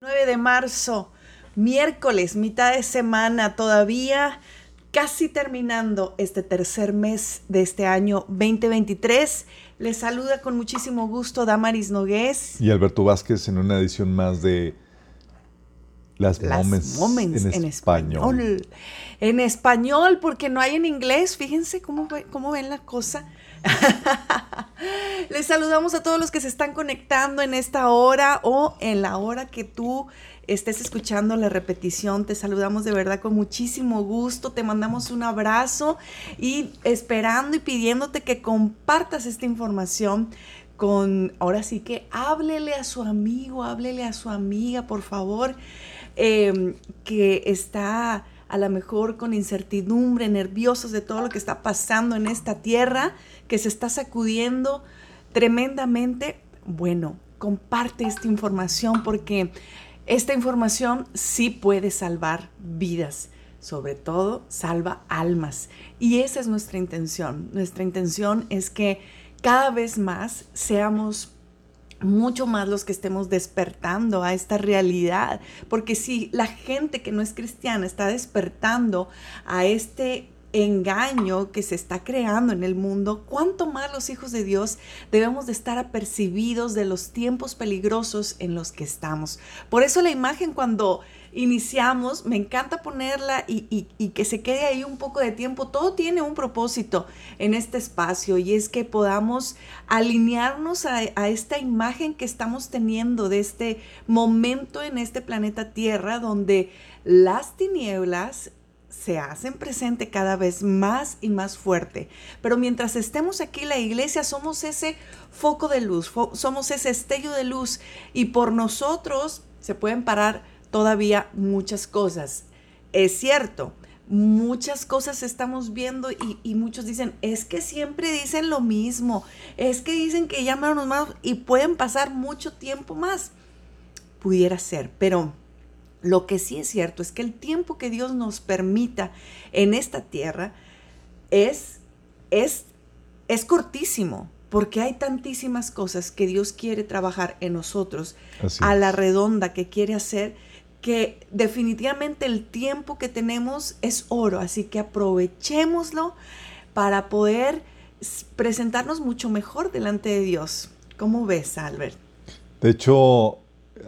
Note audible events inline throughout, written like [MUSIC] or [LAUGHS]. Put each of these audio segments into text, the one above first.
9 de marzo, miércoles, mitad de semana, todavía casi terminando este tercer mes de este año 2023. Les saluda con muchísimo gusto Damaris Nogués. Y Alberto Vázquez en una edición más de Las, Las Moments, Moments en, español. En español, porque no hay en inglés. Fíjense cómo, cómo ven la cosa. [LAUGHS] Les saludamos a todos los que se están conectando en esta hora o en la hora que tú estés escuchando la repetición. Te saludamos de verdad con muchísimo gusto. Te mandamos un abrazo y esperando y pidiéndote que compartas esta información con, ahora sí que háblele a su amigo, háblele a su amiga, por favor, eh, que está a lo mejor con incertidumbre, nerviosos de todo lo que está pasando en esta tierra, que se está sacudiendo tremendamente. Bueno, comparte esta información porque esta información sí puede salvar vidas, sobre todo salva almas. Y esa es nuestra intención. Nuestra intención es que cada vez más seamos mucho más los que estemos despertando a esta realidad, porque si la gente que no es cristiana está despertando a este engaño que se está creando en el mundo, cuánto más los hijos de Dios debemos de estar apercibidos de los tiempos peligrosos en los que estamos. Por eso la imagen cuando iniciamos, me encanta ponerla y, y- que se quede ahí un poco de tiempo. Todo tiene un propósito en este espacio y es que podamos alinearnos a, a esta imagen que estamos teniendo de este momento en este planeta Tierra donde las tinieblas se hacen presente cada vez más y más fuerte. Pero mientras estemos aquí, la iglesia somos ese foco de luz, somos ese estello de luz y por nosotros se pueden parar todavía muchas cosas. Es cierto, muchas cosas estamos viendo y, y muchos dicen, es que siempre dicen lo mismo, es que dicen que llaman los más y pueden pasar mucho tiempo más. Pudiera ser, pero lo que sí es cierto es que el tiempo que Dios nos permita en esta tierra es, es, es cortísimo, porque hay tantísimas cosas que Dios quiere trabajar en nosotros Así a la redonda que quiere hacer, que definitivamente el tiempo que tenemos es oro, así que aprovechémoslo para poder presentarnos mucho mejor delante de Dios. ¿Cómo ves, Albert? De hecho,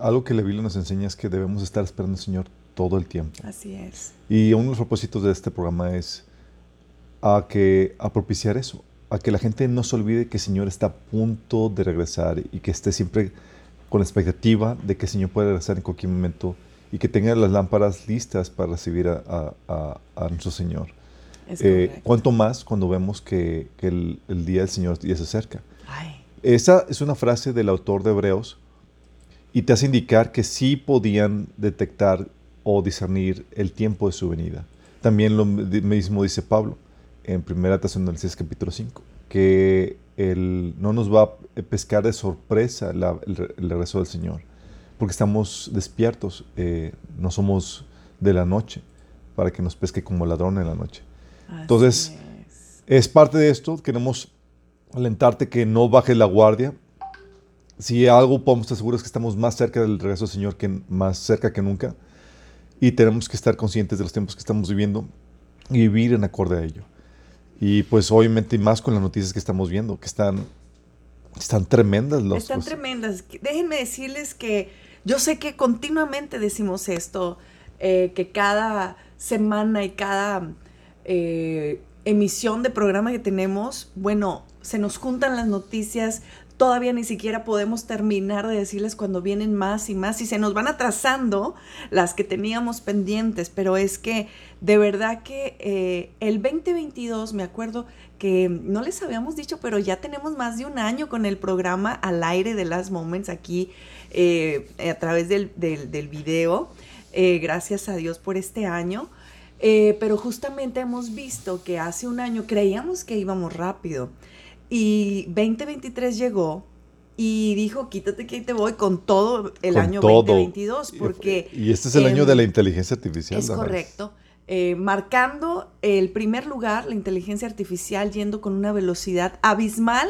algo que la Biblia nos enseña es que debemos estar esperando al Señor todo el tiempo. Así es. Y uno de los propósitos de este programa es a, que, a propiciar eso, a que la gente no se olvide que el Señor está a punto de regresar y que esté siempre con la expectativa de que el Señor puede regresar en cualquier momento y que tenga las lámparas listas para recibir a, a- a- a nuestro Señor. Eh, cuanto más cuando vemos que, que el, el día del Señor ya se acerca. Ay, Esa es una frase del autor de Hebreos y te hace indicar que sí podían detectar o discernir el tiempo de su venida. También lo mismo dice Pablo en 1 Tesalonicenses capítulo 5, que el, no nos va a pescar de sorpresa la- el, el regreso del Señor, porque estamos despiertos, eh, no somos de la noche, para que nos pesque como ladrón en la noche. así Entonces, es. Es parte de esto, queremos alentarte que no bajes la guardia. Si algo podemos estar seguros es que estamos más cerca del regreso del Señor, que más cerca que nunca. Y tenemos que estar conscientes de los tiempos que estamos viviendo y vivir en acorde a ello. Y pues obviamente más con las noticias que estamos viendo, que están, están tremendas. Los, Están los- tremendas. Déjenme decirles que yo sé que continuamente decimos esto, eh, que cada semana y cada eh, emisión de programa que tenemos, bueno, se nos juntan las noticias, todavía ni siquiera podemos terminar de decirles cuando vienen más y más y se nos van atrasando las que teníamos pendientes, pero es que de verdad que eh, el 2022, me acuerdo que no les habíamos dicho, pero ya tenemos más de un año con el programa al aire de Last Moments aquí eh, a través del, video. Eh, gracias a Dios por este año. Pero justamente hemos visto que hace un año creíamos que íbamos rápido y 2023 llegó y dijo, quítate que ahí te voy con todo el con año todo. 2022, porque... Y este es el año em, de la inteligencia artificial. Es correcto. Eh, marcando el primer lugar, la inteligencia artificial yendo con una velocidad abismal.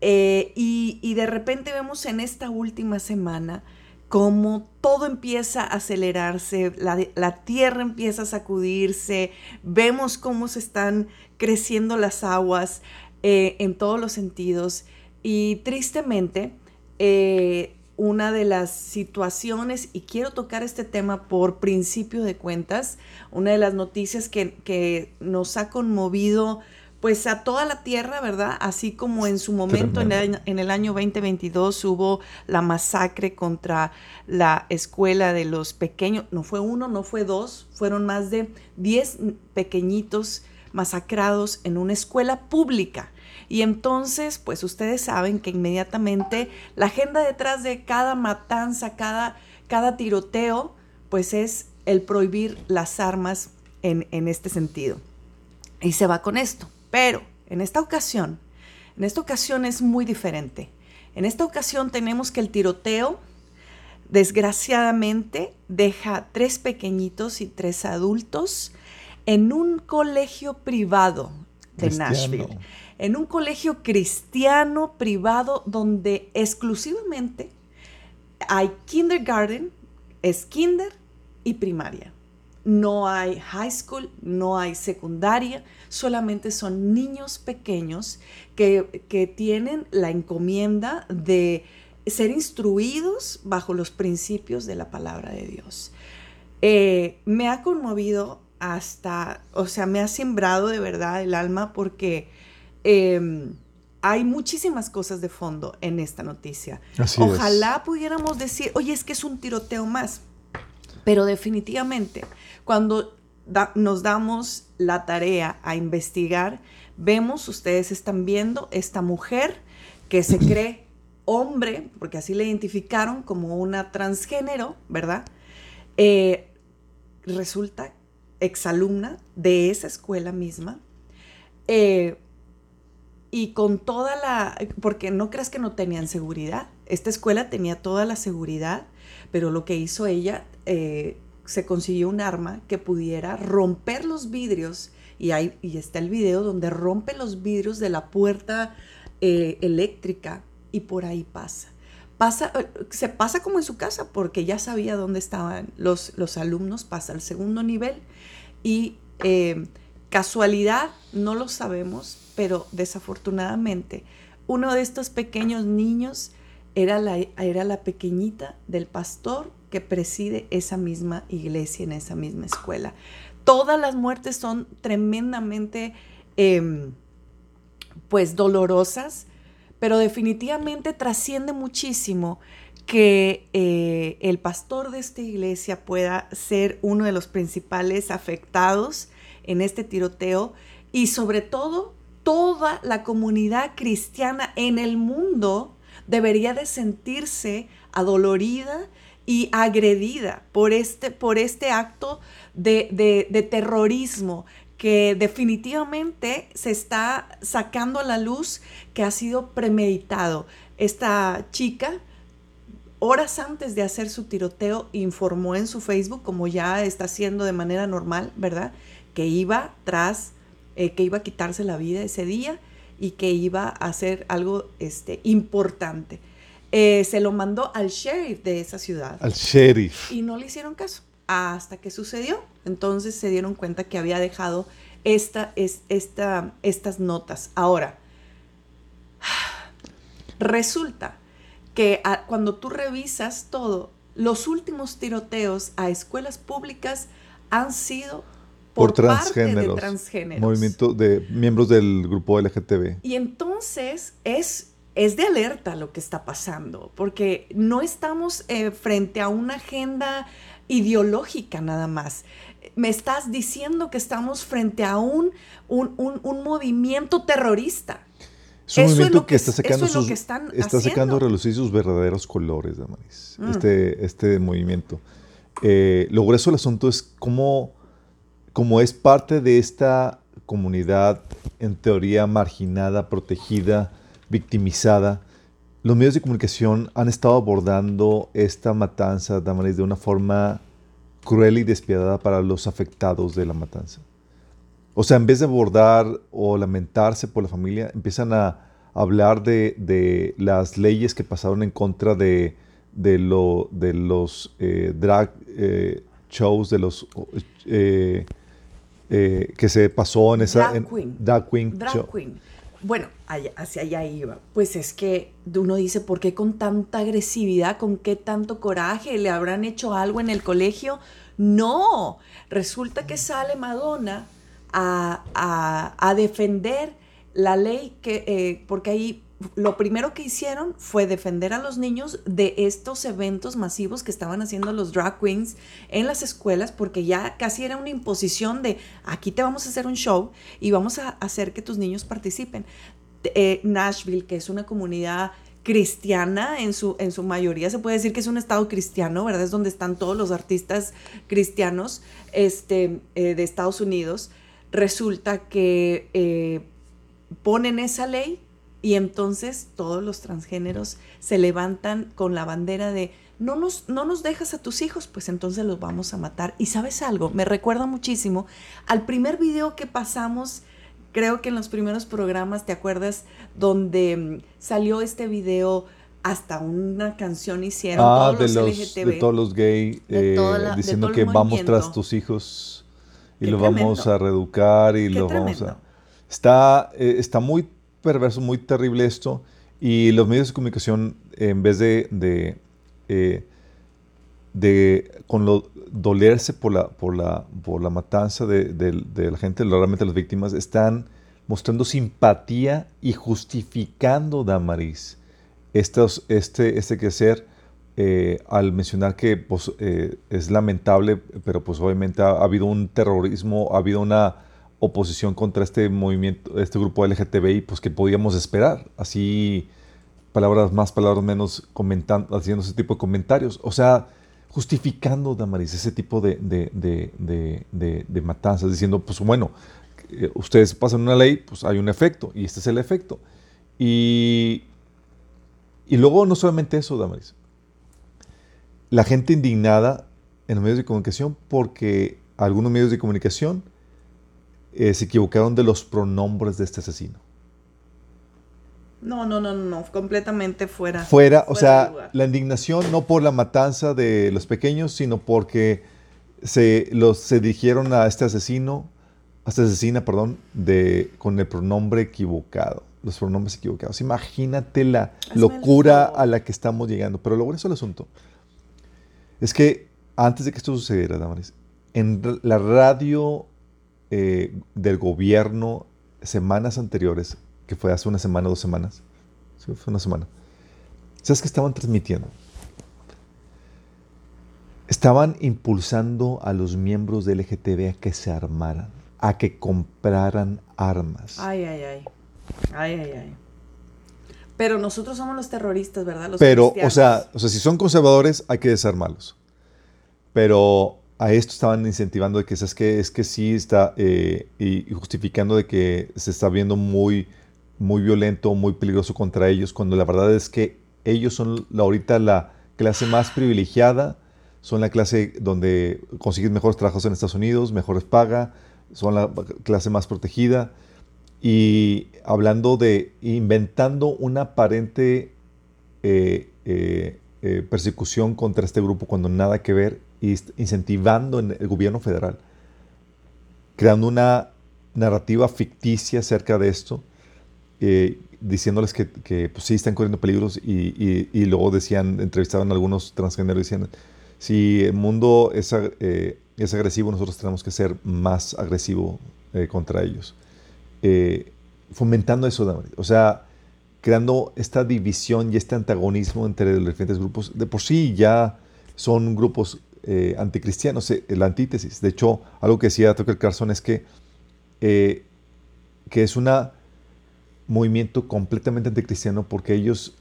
eh, y, y de repente vemos en esta última semana cómo todo empieza a acelerarse, la, tierra empieza a sacudirse, vemos cómo se están creciendo las aguas eh, en todos los sentidos. Y tristemente eh, una de las situaciones, y quiero tocar este tema por principio de cuentas, una de las noticias que, que nos ha conmovido pues a toda la tierra, ¿verdad? Así como en su momento, en el, año 2022, hubo la masacre contra la escuela de los pequeños, no fue uno, no fue dos, fueron más de 10 pequeñitos masacrados en una escuela pública. Y entonces, pues ustedes saben que inmediatamente la agenda detrás de cada matanza, cada, cada tiroteo, pues es el prohibir las armas en, en este sentido. Y se va con esto. Pero en esta ocasión, en esta ocasión es muy diferente. En esta ocasión tenemos que el tiroteo, desgraciadamente, deja tres pequeñitos y tres adultos en un colegio privado de Nashville. En un colegio cristiano privado donde exclusivamente hay kindergarten, es kinder y primaria no hay high school, no hay secundaria, solamente son niños pequeños que, tienen la encomienda de ser instruidos bajo los principios de la palabra de Dios. Eh, me ha conmovido hasta, o sea, me ha sembrado de verdad el alma porque em, hay muchísimas cosas de fondo en esta noticia. Ojalá pudiéramos decir, oye, es que es un tiroteo más, pero definitivamente cuando nos damos la tarea a investigar, vemos, ustedes están viendo, esta mujer que se cree hombre, porque así la identificaron como una transgénero, ¿verdad? Eh, resulta exalumna de esa escuela misma. Eh, y con toda la, porque no creas que no tenían seguridad, esta escuela tenía toda la seguridad, pero lo que hizo ella, eh, se consiguió un arma que pudiera romper los vidrios, y, hay, y está el video donde rompe los vidrios de la puerta eh, eléctrica y por ahí pasa. Pasa, se pasa como en su casa porque ya sabía dónde estaban los, los alumnos, pasa al segundo nivel y eh, casualidad, no lo sabemos, pero desafortunadamente uno de estos pequeños niños era la, era la pequeñita del pastor que preside esa misma iglesia, en esa misma escuela. Todas las muertes son tremendamente, em, pues, dolorosas, pero definitivamente trasciende muchísimo que eh, el pastor de esta iglesia pueda ser uno de los principales afectados en este tiroteo y sobre todo toda la comunidad cristiana en el mundo debería de sentirse adolorida y agredida por este, por este acto de, terrorismo que definitivamente se está sacando a la luz que ha sido premeditado. Esta chica, horas antes de hacer su tiroteo, informó en su Facebook, como ya está haciendo de manera normal, ¿verdad? Que iba tras, eh, que iba a quitarse la vida ese día y que iba a hacer algo este, importante. Eh, se lo mandó al sheriff de esa ciudad. Al sheriff. Y no le hicieron caso hasta que sucedió. Entonces se dieron cuenta que había dejado esta, es, esta, estas notas. Ahora, [SIGHS] resulta que cuando tú revisas todo, los últimos tiroteos a escuelas públicas han sido por, transgéneros, de transgéneros. Movimiento de miembros del grupo LGTB. Y entonces es es de alerta lo que está pasando, porque no estamos eh, frente a una agenda ideológica nada más. Me estás diciendo que estamos frente a un, un, movimiento terrorista. Es un movimiento que, está sacando, sus, está sacando a relucir sus verdaderos colores, Damaris, mm. este, este movimiento. Eh, lo grueso del asunto es cómo, cómo es parte de esta comunidad en teoría marginada, protegida, victimizada, los medios de comunicación han estado abordando esta matanza de una forma cruel y despiadada para los afectados de la matanza. O sea, en vez de abordar o lamentarse por la familia, empiezan a hablar de, las leyes que pasaron en contra de, de, lo, de los eh, drag eh, shows, de los eh, que se pasó en esa... Drag queen. Drag queen. Drag queen. Bueno, hacia allá iba. Pues es que uno dice, ¿por qué con tanta agresividad, con qué tanto coraje? ¿Le habrán hecho algo en el colegio? No, resulta que sale Madonna a, defender la ley que, eh, porque ahí lo primero que hicieron fue defender a los niños de estos eventos masivos que estaban haciendo los drag queens en las escuelas, porque ya casi era una imposición de aquí te vamos a hacer un show y vamos a hacer que tus niños participen. Eh, Nashville, que es una comunidad cristiana en su, en su mayoría, se puede decir que es un estado cristiano, ¿verdad? Es donde están todos los artistas cristianos este, eh, de Estados Unidos. Resulta que eh, ponen esa ley y entonces todos los transgéneros se levantan con la bandera de no nos, no nos dejas a tus hijos, pues entonces los vamos a matar. Y sabes algo, me recuerda muchísimo al primer video que pasamos, creo que en los primeros programas, ¿te acuerdas? Donde mm, salió este video hasta una canción hicieron ah, todos de los, LGTB, de todos los gay eh, diciendo que vamos tras tus hijos y los vamos a reeducar y los vamos a está eh, está muy perverso, muy terrible esto. Y los medios de comunicación, en vez de, de, eh, con lo, dolerse por la, por la, por la matanza de, la gente, realmente las víctimas, están mostrando simpatía y justificando, Damaris, estos, este, este quehacer eh, al mencionar que pues, eh, es lamentable, pero pues obviamente ha, habido un terrorismo, ha habido una oposición contra este movimiento, este grupo LGTBI, pues que podíamos esperar. Así, palabras más, palabras menos, comentando, haciendo ese tipo de comentarios. O sea, justificando, Damaris, ese tipo de, de, matanzas, diciendo, pues bueno, eh, ustedes pasan una ley, pues hay un efecto, y este es el efecto. Y, y luego no solamente eso, Damaris. La gente indignada en los medios de comunicación porque algunos medios de comunicación eh, se equivocaron de los pronombres de este asesino. No, no, no, no, completamente fuera. Fuera, o sea, la indignación no por la matanza de los pequeños, sino porque se, los, se dirigieron a este asesino, a esta asesina, perdón, de, con el pronombre equivocado, los pronombres equivocados. Imagínate la locura a la que estamos llegando. Pero lo bueno es el asunto es que antes de que esto sucediera, Damaris, en la radio eh, del gobierno semanas anteriores, que fue hace una semana, dos semanas, fue una semana, ¿sabes qué estaban transmitiendo? Estaban impulsando a los miembros del LGTB a que se armaran, a que compraran armas. Ay, ay, ay. Ay, ay, ay. Pero nosotros somos los terroristas, ¿verdad? Los Pero, o sea, o sea, si son conservadores, hay que desarmarlos. Pero a esto estaban incentivando de que es que es que sí está eh, y justificando de que se está viendo muy muy violento, muy peligroso contra ellos, cuando la verdad es que ellos son la, ahorita la clase más privilegiada, son la clase donde consiguen mejores trabajos en Estados Unidos, mejores paga, son la clase más protegida y hablando de inventando una aparente eh, eh, persecución contra este grupo cuando nada que ver incentivando en el gobierno federal, creando una narrativa ficticia acerca de esto, eh, diciéndoles que, pues, sí están corriendo peligros y, y, luego decían, entrevistaban a algunos transgéneros y decían, si el mundo es, eh, es, agresivo, nosotros tenemos que ser más agresivo eh, contra ellos. Fomentando eso, o sea, creando esta división y este antagonismo entre los diferentes grupos. De por sí ya son grupos eh, anticristianos, eh, la antítesis. De hecho, algo que decía Tucker Carlson es que, eh, que es un movimiento completamente anticristiano porque ellos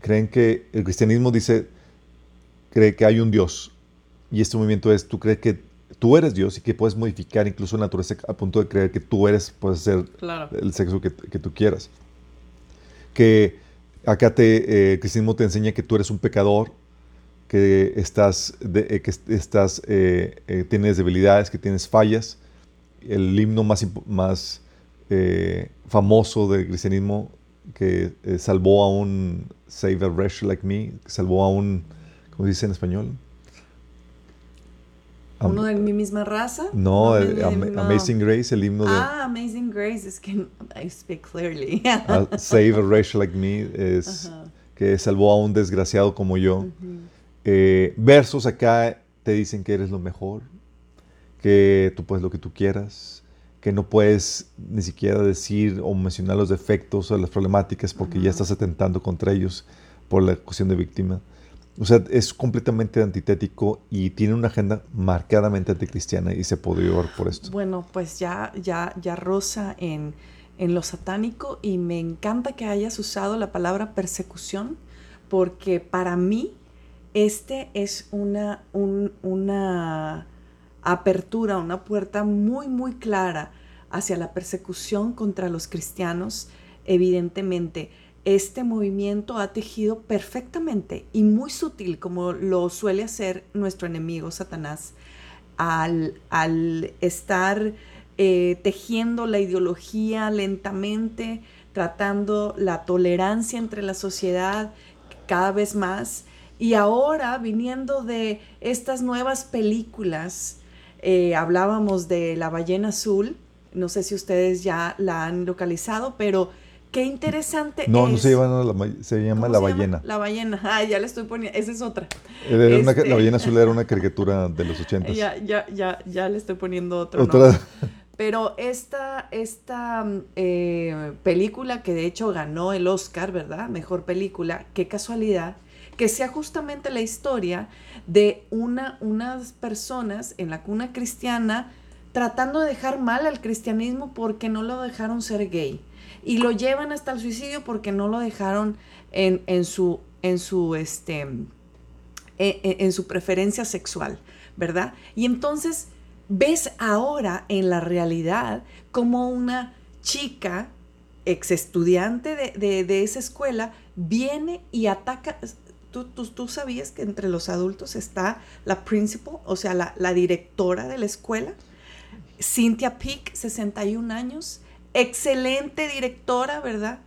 creen que el cristianismo dice, cree que hay un Dios. Y este movimiento es, tú crees que tú eres Dios y que puedes modificar incluso la naturaleza a punto de creer que tú eres, puedes ser el sexo que, que, tú quieras. Que acá te, el cristianismo te enseña que tú eres un pecador que estás, eh, que estás eh, eh, tienes debilidades, que tienes fallas. El himno más, más famoso del cristianismo que salvó a un Save a Wretch Like Me, que salvó a un ¿cómo dice en español? ¿Uno de mi misma raza? No, Amazing Grace, el himno de... Ah, Amazing Grace, es que I speak clearly. save a wretch like me, es que salvó a un desgraciado como yo. Eh, versos acá te dicen que eres lo mejor, que tú puedes lo que tú quieras, que no puedes ni siquiera decir o mencionar los defectos o las problemáticas porque ya estás atentando contra ellos por la cuestión de víctima. O sea, es completamente antitético y tiene una agenda marcadamente anticristiana y se ver por esto. Bueno, pues ya, ya, ya rosa en, en lo satánico y me encanta que hayas usado la palabra persecución porque para mí este es una, una apertura, una puerta muy, muy clara hacia la persecución contra los cristianos, evidentemente este movimiento ha tejido perfectamente y muy sutil, como lo suele hacer nuestro enemigo Satanás, al, estar eh, tejiendo la ideología lentamente, tratando la tolerancia entre la sociedad cada vez más. Y ahora, viniendo de estas nuevas películas, eh, hablábamos de La ballena azul, no sé si ustedes ya la han localizado, pero Qué interesante. No, no se llama, la, se llama La Ballena. La Ballena, ah, ya le estoy poniendo, esa es otra. la este Ballena Azul era una [LAUGHS] caricatura de los ochentas. Ya, ya, ya, ya le estoy poniendo otro. Otra. [LAUGHS] Pero esta, esta eh, película que de hecho ganó el Oscar, ¿verdad? Mejor película, qué casualidad, que sea justamente la historia de una, unas personas en la cuna cristiana tratando de dejar mal al cristianismo porque no lo dejaron ser gay y lo llevan hasta el suicidio porque no lo dejaron en, en su, en su, este, en, e, en su preferencia sexual, ¿verdad? Y entonces ves ahora en la realidad como una chica, ex estudiante de, de, esa escuela, viene y ataca. ¿Tú, tú, tú sabías que entre los adultos está la principal, o sea, la, la directora de la escuela? Cynthia Peak, 61 años, excelente directora, ¿verdad?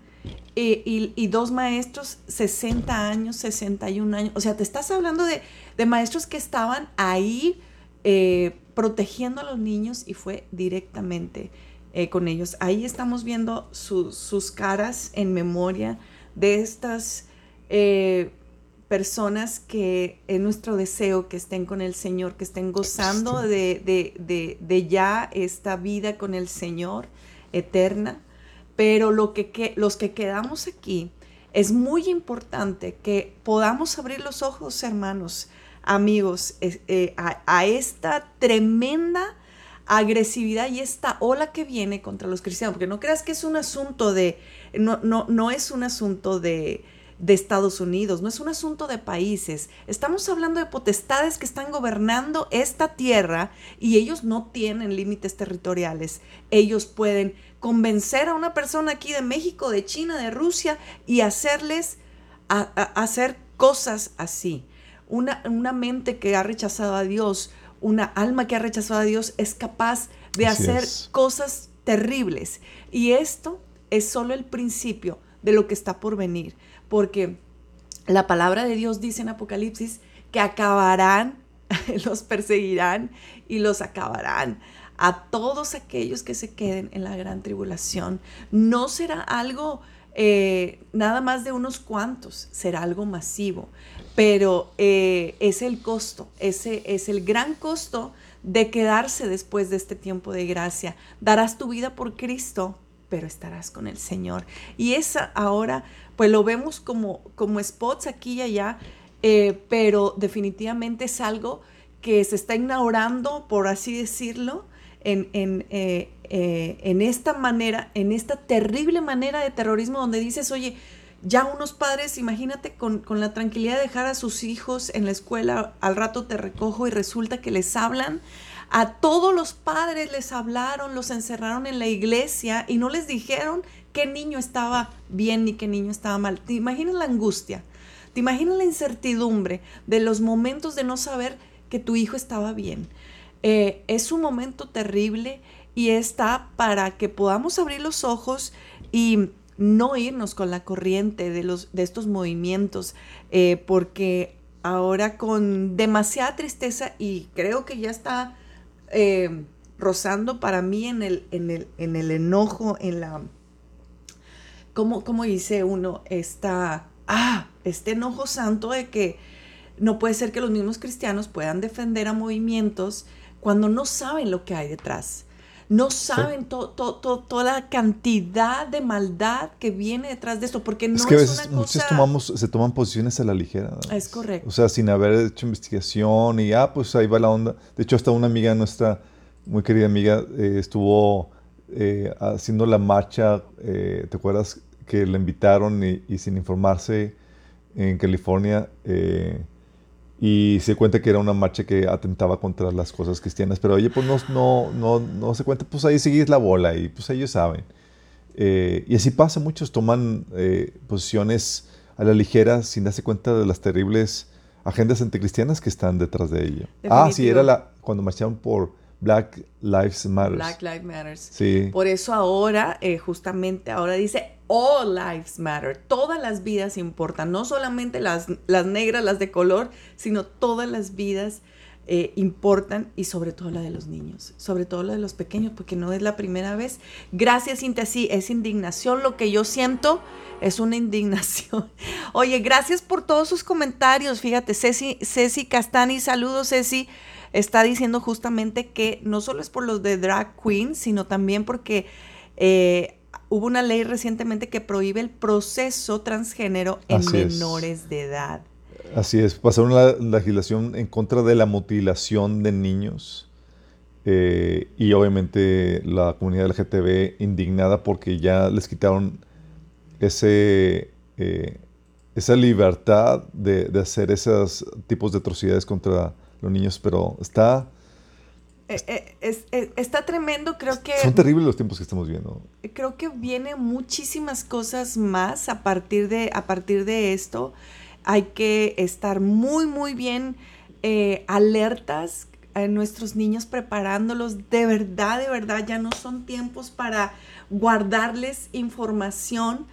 y, dos maestros, 60 años, 61 años. O sea, te estás hablando de, maestros que estaban ahí eh, protegiendo a los niños y fue directamente eh, con ellos. Ahí estamos viendo sus caras en memoria de estas eh, personas que es nuestro deseo que estén con el Señor, que estén gozando de, de ya esta vida con el Señor eterna, pero lo que, los que quedamos aquí es muy importante que podamos abrir los ojos, hermanos, amigos, eh, a, esta tremenda agresividad y esta ola que viene contra los cristianos, porque no creas que es un asunto de, no, no, no es un asunto de, de Estados Unidos, no es un asunto de países. Estamos hablando de potestades que están gobernando esta tierra y ellos no tienen límites territoriales. Ellos pueden convencer a una persona aquí de México, de China, de Rusia y hacerles hacer cosas así. Una, una mente que ha rechazado a Dios, una alma que ha rechazado a Dios es capaz de hacer cosas terribles. Y esto es solo el principio de lo que está por venir porque la palabra de Dios dice en Apocalipsis que acabarán, [LAUGHS] los perseguirán y los acabarán a todos aquellos que se queden en la gran tribulación. No será algo eh, nada más de unos cuantos, será algo masivo, pero eh, es el costo, ese es el gran costo de quedarse después de este tiempo de gracia. Darás tu vida por Cristo, pero estarás con el Señor. Y esa ahora pues lo vemos como, como spots aquí y allá, eh, pero definitivamente es algo que se está inaugurando, por así decirlo, en, en, eh, eh, en, esta manera, en esta terrible manera de terrorismo donde dices, oye, ya unos padres, imagínate con, con, la tranquilidad de dejar a sus hijos en la escuela, al rato te recojo y resulta que les hablan. A todos los padres les hablaron, los encerraron en la iglesia y no les dijeron qué niño estaba bien ni qué niño estaba mal. ¿Te imaginas la angustia? ¿Te imaginas la incertidumbre de los momentos de no saber que tu hijo estaba bien? Eh, es un momento terrible y está para que podamos abrir los ojos y no irnos con la corriente de, los, de estos movimientos, eh, porque ahora con demasiada tristeza y creo que ya está eh, rozando para mí en el, en el, en el enojo, en la... ¿Cómo, cómo dice uno? Esta, ah, este enojo santo de que no puede ser que los mismos cristianos puedan defender a movimientos cuando no saben lo que hay detrás. No saben toda la cantidad de maldad que viene detrás de esto, porque no es, que a veces muchos tomamos, se toman posiciones a la ligera. Es correcto. O sea, sin haber hecho investigación y, ah, pues ahí va la onda. De hecho, hasta una amiga nuestra, muy querida amiga, eh, estuvo eh, haciendo la marcha, eh, ¿te acuerdas? Que la invitaron y, y sin informarse en California y se cuenta que era una marcha que atentaba contra las cosas cristianas, pero oye, pues no, no, no, no se cuenta, pues ahí seguís la bola y pues ellos saben. Eh, y así pasa, muchos toman eh, posiciones a la ligera sin darse cuenta de las terribles agendas anticristianas que están detrás de ello. Ah, sí, era la, cuando marcharon por Black Lives Matter. Black Lives Matter. Sí. Por eso ahora, eh, justamente ahora dice All Lives Matter. Todas las vidas importan, no solamente las, las negras, las de color, sino todas las vidas eh, importan y sobre todo la de los niños, sobre todo la de los pequeños, porque no es la primera vez. Gracias, Cintia, sí, es indignación. Lo que yo siento es una indignación. [LAUGHS] Oye, gracias por todos sus comentarios. Fíjate, Ceci, Ceci Castani, saludos, Ceci. Está diciendo justamente que no solo es por los de drag queen, sino también porque eh, hubo una ley recientemente que prohíbe el proceso transgénero en menores de edad. Así es, pasaron la legislación en contra de la mutilación de niños eh, y obviamente la comunidad LGTB indignada porque ya les quitaron ese, eh, esa libertad de, de, hacer esos tipos de atrocidades contra los niños, pero está eh, eh, eh, está tremendo, creo que... Son terribles los tiempos que estamos viendo. Creo que vienen muchísimas cosas más a partir de, a partir de esto. Hay que estar muy, muy bien alertas a nuestros niños, preparándolos. De verdad, de verdad, ya no son tiempos para guardarles información.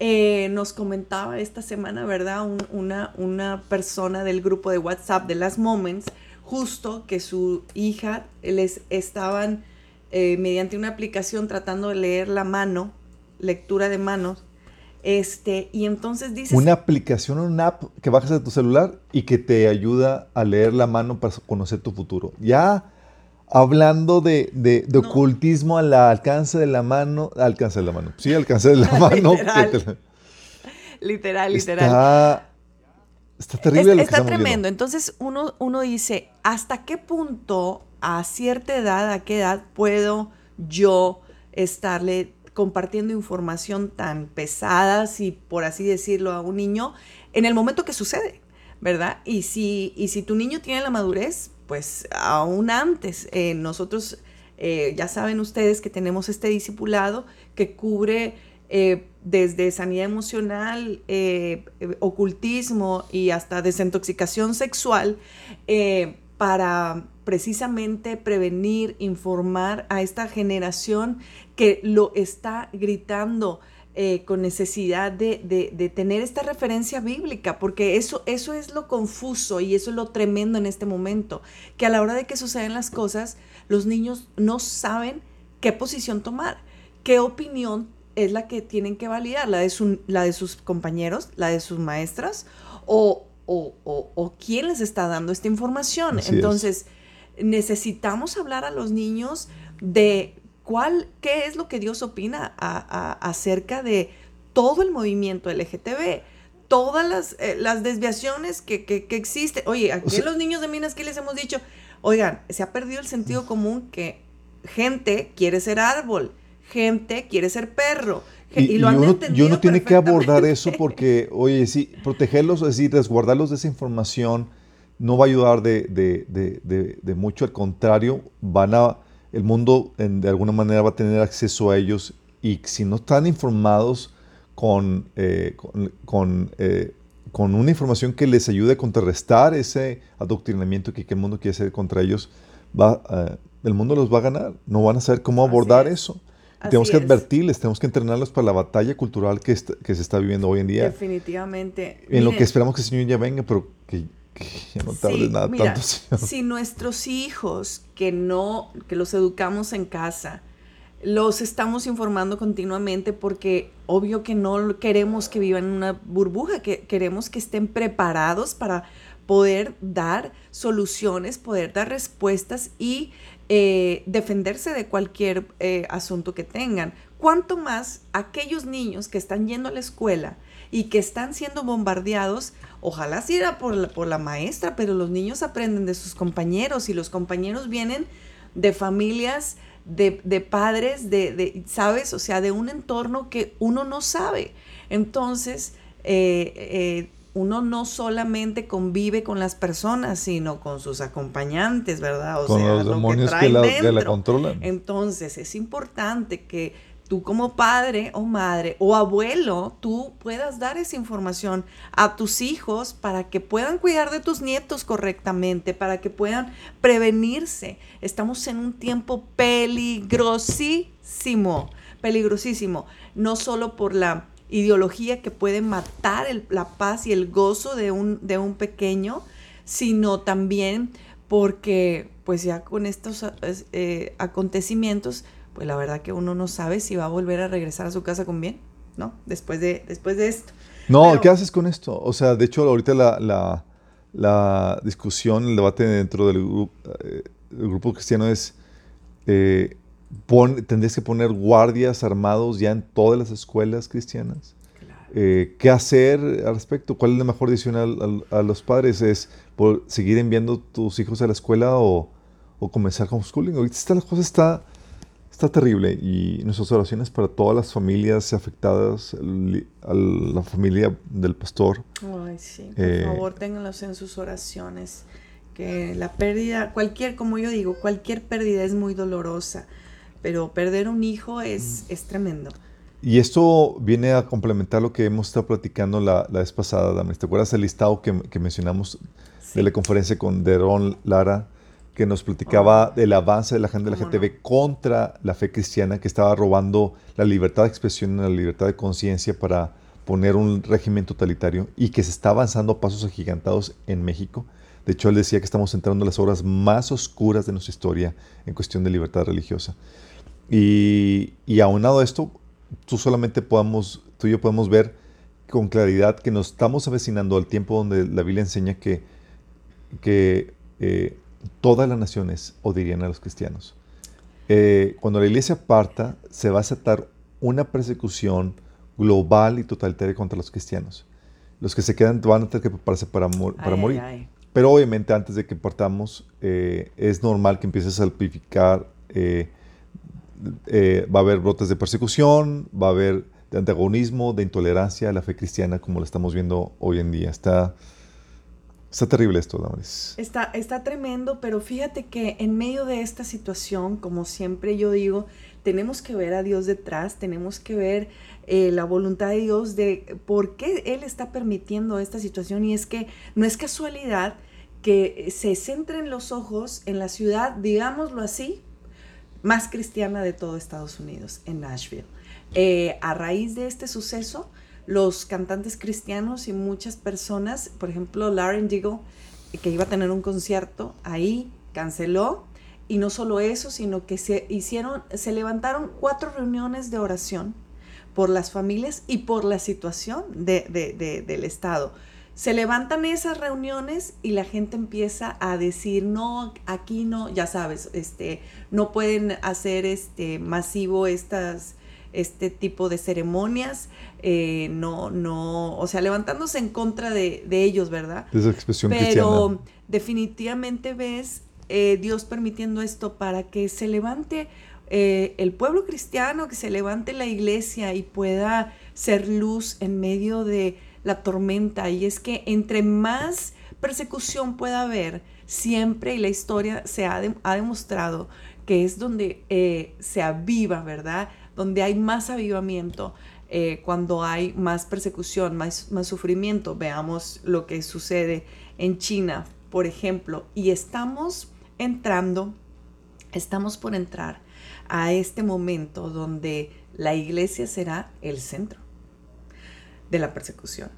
Nos comentaba esta semana, ¿verdad? una, una persona del grupo de WhatsApp de las Moments justo que su hija les estaban eh, mediante una aplicación tratando de leer la mano, lectura de manos, este, y entonces dice... Una aplicación, una app que bajas de tu celular y que te ayuda a leer la mano para conocer tu futuro. Ya hablando de, de, ocultismo al alcance de la mano, alcance de la mano, sí, alcance de la [LAUGHS] mano. literal, literal. Está terrible. está tremendo. Entonces uno, uno dice, ¿hasta qué punto, a cierta edad, a qué edad puedo yo estarle compartiendo información tan pesada, si por así decirlo, a un niño en el momento que sucede, ¿verdad? Y si, y si tu niño tiene la madurez, pues aún antes, eh, nosotros, eh, ya saben ustedes que tenemos este discipulado que cubre eh, desde sanidad emocional, ocultismo y hasta desintoxicación sexual, para precisamente prevenir, informar a esta generación que lo está gritando con necesidad de, tener esta referencia bíblica, porque eso, eso es lo confuso y eso es lo tremendo en este momento, que a la hora de que suceden las cosas, los niños no saben qué posición tomar, qué opinión es la que tienen que validar, la de, su, la de sus compañeros, la de sus maestras, o, o, quién les está dando esta información. Entonces, necesitamos hablar a los niños de cuál, qué es lo que Dios opina acerca de todo el movimiento LGTB todas las, eh, las desviaciones que, que, existen. Oye, aquí los niños de Minas que les hemos dicho, oigan, se ha perdido el sentido común que gente quiere ser árbol, gente quiere ser perro. Y, lo uno, uno tiene que abordar eso porque, oye, sí, protegerlos, es decir, resguardarlos de esa información no va a ayudar de, de, de, mucho, al contrario, van a, el mundo de alguna manera va a tener acceso a ellos. Y si no están informados con, eh, con, eh, con, una información que les ayude a contrarrestar ese adoctrinamiento que, el mundo quiere hacer contra ellos, va, eh, el mundo los va a ganar, no van a saber cómo abordar eso. Tenemos que advertirles, tenemos que entrenarlos para la batalla cultural que, que se está viviendo hoy en día. Definitivamente. En lo que esperamos que el Señor ya venga, pero que, que ya no tarde nada tanto, [LAUGHS] Si nuestros hijos, que no, que los educamos en casa, los estamos informando continuamente porque obvio que no queremos que vivan en una burbuja, que queremos que estén preparados para poder dar soluciones, poder dar respuestas y eh, defenderse de cualquier eh, asunto que tengan. Cuanto más aquellos niños que están yendo a la escuela y que están siendo bombardeados, ojalá sea por la, por la maestra, pero los niños aprenden de sus compañeros y los compañeros vienen de familias, de, padres, de, ¿sabes? O sea, de un entorno que uno no sabe. Entonces, eh, uno no solamente convive con las personas, sino con sus acompañantes, ¿verdad? O con los demonios que, la, controlan. Entonces, es importante que tú como padre o madre o abuelo, tú puedas dar esa información a tus hijos para que puedan cuidar de tus nietos correctamente, para que puedan prevenirse. Estamos en un tiempo peligrosísimo, peligrosísimo, no solo por la ideología que puede matar la paz y el gozo de un, de un pequeño, sino también porque pues ya con estos eh, acontecimientos, pues la verdad que uno no sabe si va a volver a regresar a su casa con bien, ¿no? Después de, después de esto. No, ¿qué haces con esto? O sea, de hecho, ahorita la, la, discusión, el debate dentro del grupo, eh, grupo cristiano es, eh, tendrías que poner guardias armados ya en todas las escuelas cristianas. Eh, ¿Qué hacer al respecto? ¿Cuál es la mejor decisión a, los padres? ¿Es por seguir enviando tus hijos a la escuela o, o comenzar homeschooling? Ahorita esta, la cosa está, está terrible y nuestras oraciones para todas las familias afectadas, a la familia del pastor. Ay, sí, por eh, favor, ténganlos en sus oraciones. Que la pérdida, cualquier, como yo digo, cualquier pérdida es muy dolorosa pero perder un hijo es, es tremendo. Y esto viene a complementar lo que hemos estado platicando la, la vez pasada, Damaris. ¿Te acuerdas el listado que, que mencionamos de la conferencia con Derón Lara, que nos platicaba del avance de la gente de la GTV contra la fe cristiana, que estaba robando la libertad de expresión y la libertad de conciencia para poner un régimen totalitario y que se está avanzando a pasos agigantados en México? De hecho, él decía que estamos entrando en las horas más oscuras de nuestra historia en cuestión de libertad religiosa. Y, y aunado a esto, tú solamente podamos, tú y yo podemos ver con claridad que nos estamos avecinando al tiempo donde la Biblia enseña que, que eh, todas las naciones odiarían a los cristianos. Eh, cuando la iglesia parta, se va a aceptar una persecución global y totalitaria contra los cristianos. Los que se quedan van a tener que prepararse para, para morir. Pero obviamente antes de que partamos, eh, es normal que empiece a salpificar eh, va a haber brotes de persecución, va a haber de antagonismo, de intolerancia a la fe cristiana como la estamos viendo hoy en día. Está, está terrible esto, Damaris. Está, está tremendo, pero fíjate que en medio de esta situación, como siempre yo digo, tenemos que ver a Dios detrás, tenemos que ver eh, la voluntad de Dios de por qué Él está permitiendo esta situación y es que no es casualidad que se centren los ojos en la ciudad, digámoslo así, más cristiana de todo Estados Unidos, en Nashville. Eh, a raíz de este suceso, los cantantes cristianos y muchas personas, por ejemplo, Lauren Diggle, que iba a tener un concierto ahí, canceló. Y no solo eso, sino que se hicieron, se levantaron cuatro reuniones de oración por las familias y por la situación del Estado se levantan esas reuniones y la gente empieza a decir, no, aquí no, ya sabes, este, no pueden hacer este masivo estas, este tipo de ceremonias, eh, no, no, o sea, levantándose en contra de, ellos, ¿verdad? Esa expresión Pero definitivamente ves eh, Dios permitiendo esto para que se levante eh, el pueblo cristiano, que se levante la iglesia y pueda ser luz en medio de la tormenta y es que entre más persecución pueda haber, siempre y la historia se ha, demostrado que es donde eh, se aviva, ¿verdad? Donde hay más avivamiento, eh, cuando hay más persecución, más, más sufrimiento. Veamos lo que sucede en China, por ejemplo, y estamos entrando, estamos por entrar a este momento donde la iglesia será el centro de la persecución.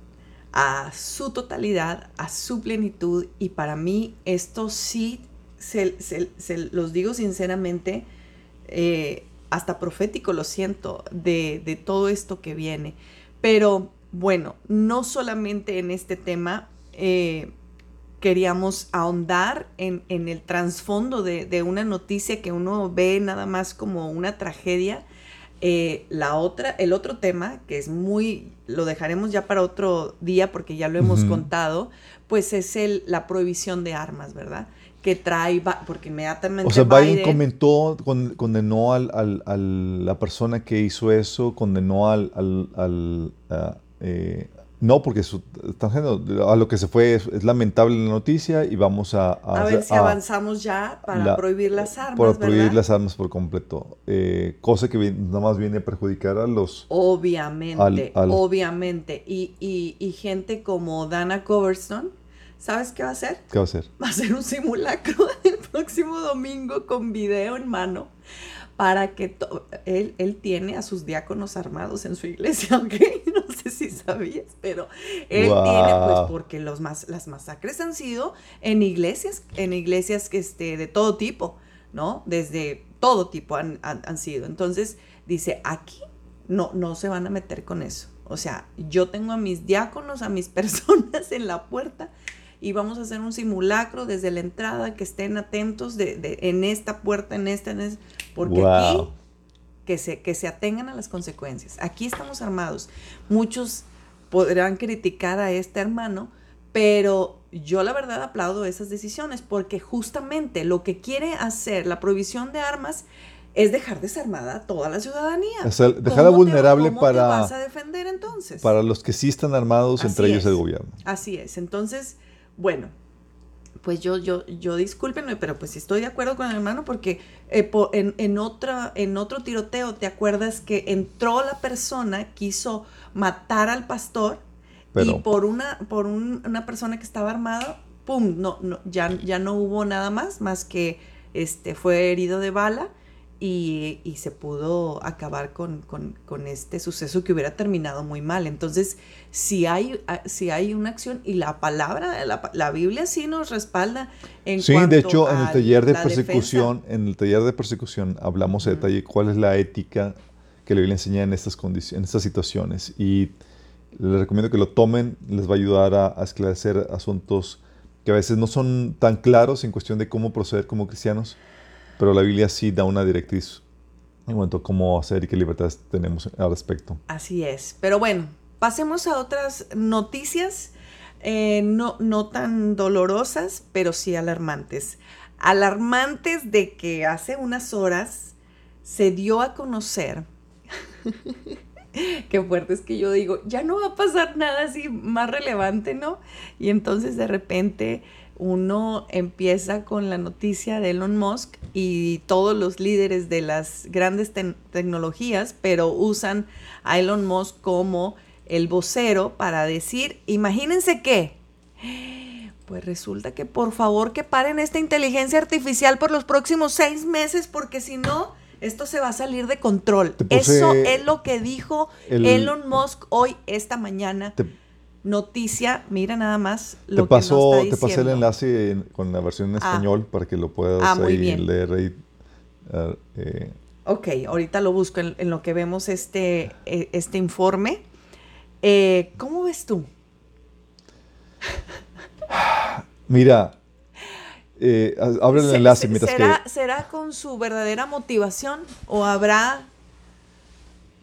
a su totalidad, a su plenitud. Y para mí esto sí, se, los digo sinceramente, eh, hasta profético lo siento, de, todo esto que viene. Pero bueno, no solamente en este tema. Eh, queríamos ahondar en, el trasfondo de, una noticia que uno ve nada más como una tragedia. Eh, la otra, el otro tema, que es muy, lo dejaremos ya para otro día porque ya lo hemos contado, pues es el, la prohibición de armas, ¿verdad? Que trae, porque inmediatamente... O sea, Biden, comentó, condenó al, a la persona que hizo eso, condenó al, al, eh, no, porque están a lo que se fue es, lamentable la noticia y vamos a... A, ver si avanzamos ya para prohibir las armas. Para prohibir las armas por completo. Eh, cosa que nada más viene a perjudicar a los... Obviamente, obviamente. Y, y, y gente como Dana Coverstone, ¿sabes qué va a hacer? ¿Qué va a hacer? Va a hacer un simulacro [LAUGHS] el próximo domingo con video en mano para que él, él, tiene a sus diáconos armados en su iglesia, [LAUGHS] ¿ok? No sé si sabías, pero él tiene, pues porque los más, las masacres han sido en iglesias, en iglesias este, de todo tipo, ¿no? Desde todo tipo han, han, sido. Entonces, dice, aquí no, no se van a meter con eso. O sea, yo tengo a mis diáconos, a mis [LAUGHS] personas en la puerta y vamos a hacer un simulacro desde la entrada, que estén atentos de, de en esta puerta, en esta, en esta, porque aquí que se, que se atengan a las consecuencias. Aquí estamos armados. Muchos podrán criticar a este hermano, pero yo la verdad aplaudo esas decisiones porque justamente lo que quiere hacer la prohibición de armas es dejar desarmada a toda la ciudadanía. O dejarla vulnerable para... vas a defender entonces? Para los que sí están armados, entre ellos el gobierno. Así es. Entonces, bueno, pues yo, yo, yo discúlpenme, pero pues estoy de acuerdo con el hermano porque eh, en, en, otra, en otro tiroteo, ¿te acuerdas que entró la persona, quiso matar al pastor y por una, por una persona que estaba armada, ¡pum! No, no, ya, ya no hubo nada más, más que este, fue herido de bala y, se pudo acabar con, este suceso que hubiera terminado muy mal. Entonces, si hay, ah, si hay una acción y la palabra, la, la Biblia sí nos respalda en Sí, de hecho, en el taller de persecución, en el taller de persecución hablamos de detalle cuál es la ética que la Biblia enseña en estas condiciones, en estas situaciones. Y les recomiendo que lo tomen, les va a ayudar a, a esclarecer asuntos que a veces no son tan claros en cuestión de cómo proceder como cristianos pero la Biblia sí da una directriz en cuanto a cómo hacer y qué libertades tenemos al respecto. Así es. Pero bueno, pasemos a otras noticias, eh, no, no tan dolorosas, pero sí alarmantes. Alarmantes de que hace unas horas se dio a conocer. [LAUGHS] Qué fuerte es que yo digo, ya no va a pasar nada así más relevante, ¿no? Y entonces de repente uno empieza con la noticia de Elon Musk y todos los líderes de las grandes tecnologías, pero usan a Elon Musk como el vocero para decir, imagínense qué. Pues resulta que por favor que paren esta inteligencia artificial por los próximos seis meses, porque si no, esto se va a salir de control. Eso es lo que dijo Elon Musk hoy, esta mañana noticia, mira nada más lo te paso, que Te pasé el enlace con la versión en ah. español para que lo puedas ah, leer ah, eh. Ok, ahorita lo busco en, lo que vemos este, e, este informe. Eh, ¿Cómo ves tú? Mira, eh, abre el enlace mientras será, ¿Será con su verdadera motivación o habrá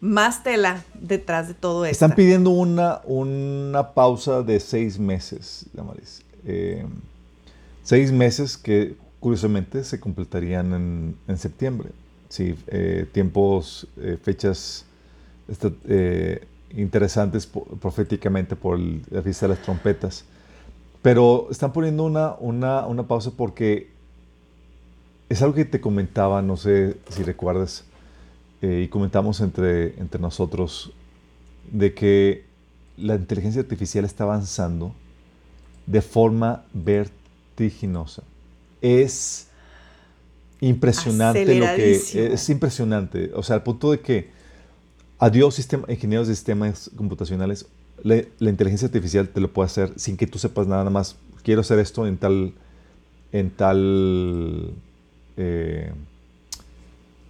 más tela detrás de todo esto. Están pidiendo una, una pausa de seis meses, Damaris. Eh, seis meses que curiosamente se completarían en, en septiembre. Sí, eh, tiempos, eh, fechas este, interesantes proféticamente por el, la fiesta de las trompetas. Pero están poniendo una, una, una pausa porque es algo que te comentaba, no sé si recuerdas, eh, y comentamos entre, entre nosotros de que la inteligencia artificial está avanzando de forma vertiginosa. Es impresionante lo que es impresionante, o sea, al punto de que adiós sistema, ingenieros de sistemas computacionales, la, inteligencia artificial te lo puede hacer sin que tú sepas nada más. Quiero hacer esto en tal, en tal, eh,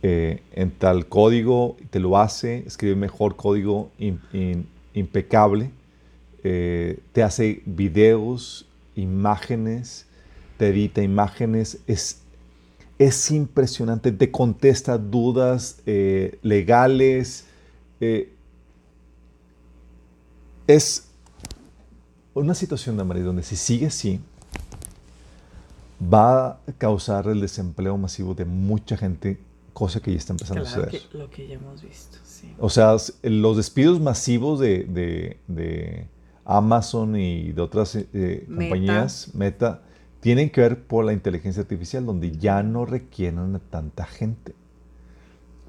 eh, en tal código, te lo hace, escribe mejor código impecable, eh, te hace videos, imágenes, te edita imágenes, es, es impresionante, te contesta dudas legales es una situación de María donde si sigue así, va a causar el desempleo masivo de mucha gente, cosa que ya está empezando a suceder. lo que ya hemos visto, sí. O sea, los despidos masivos de, Amazon y de otras eh, compañías, Meta, tienen que ver por la inteligencia artificial, donde ya no requieren a tanta gente.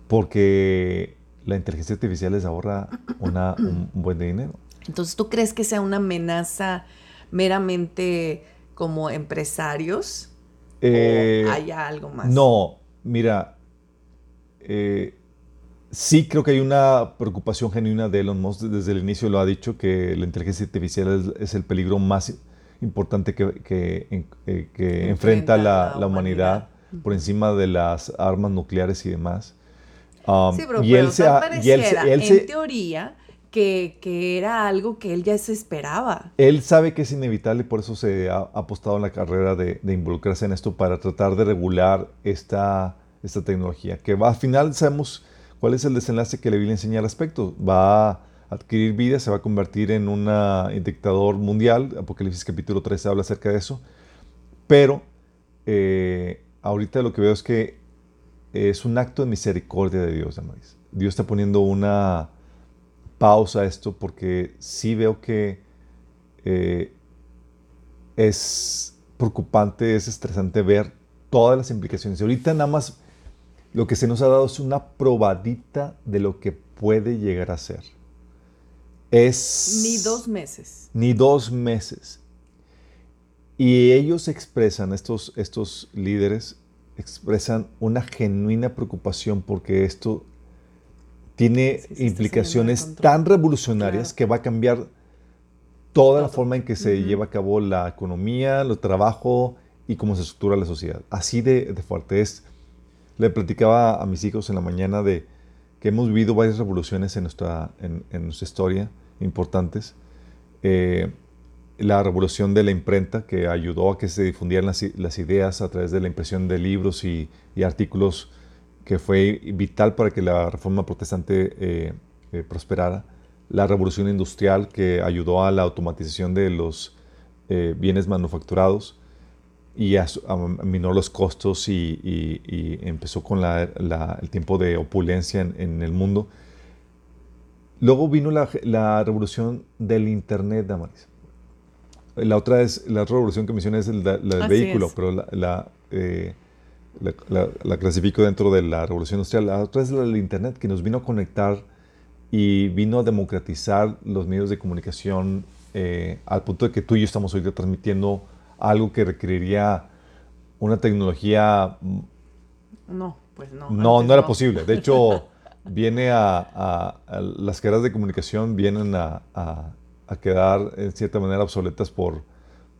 Porque la inteligencia artificial les ahorra un buen dinero. Entonces, ¿tú crees que sea una amenaza meramente como empresarios? ¿O eh, haya algo más? No, mira, eh, sí creo que hay una preocupación genuina de Elon Musk. Desde el inicio lo ha dicho que la inteligencia artificial es, el peligro más importante que, eh, enfrenta, la, humanidad, por encima de las armas nucleares y demás. Um, sí, pero, y, él se, y él en teoría que, era algo que él ya se esperaba. Él sabe que es inevitable y por eso se ha apostado en la carrera de, involucrarse en esto para tratar de regular esta, esta tecnología. Que va, al final sabemos cuál es el desenlace que le vi enseñar al respecto. Va a adquirir vida, se va a convertir en un dictador mundial. Apocalipsis capítulo 13 habla acerca de eso. Pero eh, ahorita lo que veo es que es un acto de misericordia de Dios, Dios está poniendo una pausa esto porque sí veo que eh, es preocupante, es estresante ver todas las implicaciones. Y ahorita nada más lo que se nos ha dado es una probadita de lo que puede llegar a ser. Es... Ni dos meses. Ni dos meses. Y ellos expresan, estos, estos líderes, expresan una genuina preocupación porque esto tiene implicaciones tan revolucionarias que va a cambiar toda la forma en que se lleva a cabo la economía, el trabajo y cómo se estructura la sociedad. Así de, fuerte es. Le platicaba a mis hijos en la mañana de que hemos vivido varias revoluciones en nuestra, en, nuestra historia importantes. Eh, la revolución de la imprenta que ayudó a que se difundieran las, ideas a través de la impresión de libros y, artículos que fue vital para que la reforma protestante eh, eh, prosperara, la revolución industrial que ayudó a la automatización de los bienes manufacturados y aminó los costos y, empezó con el tiempo de opulencia en, el mundo. Luego vino la, revolución del Internet, Damaris. La otra es, la otra revolución que mencioné es la, del vehículo, pero la, la, clasifico dentro de la revolución industrial. La otra es la del Internet, que nos vino a conectar y vino a democratizar los medios de comunicación eh, al punto de que tú y yo estamos hoy transmitiendo algo que requeriría una tecnología... No, pues no. No, no era posible. De hecho, [LAUGHS] viene a, las carreras de comunicación vienen a, a, quedar en cierta manera obsoletas por,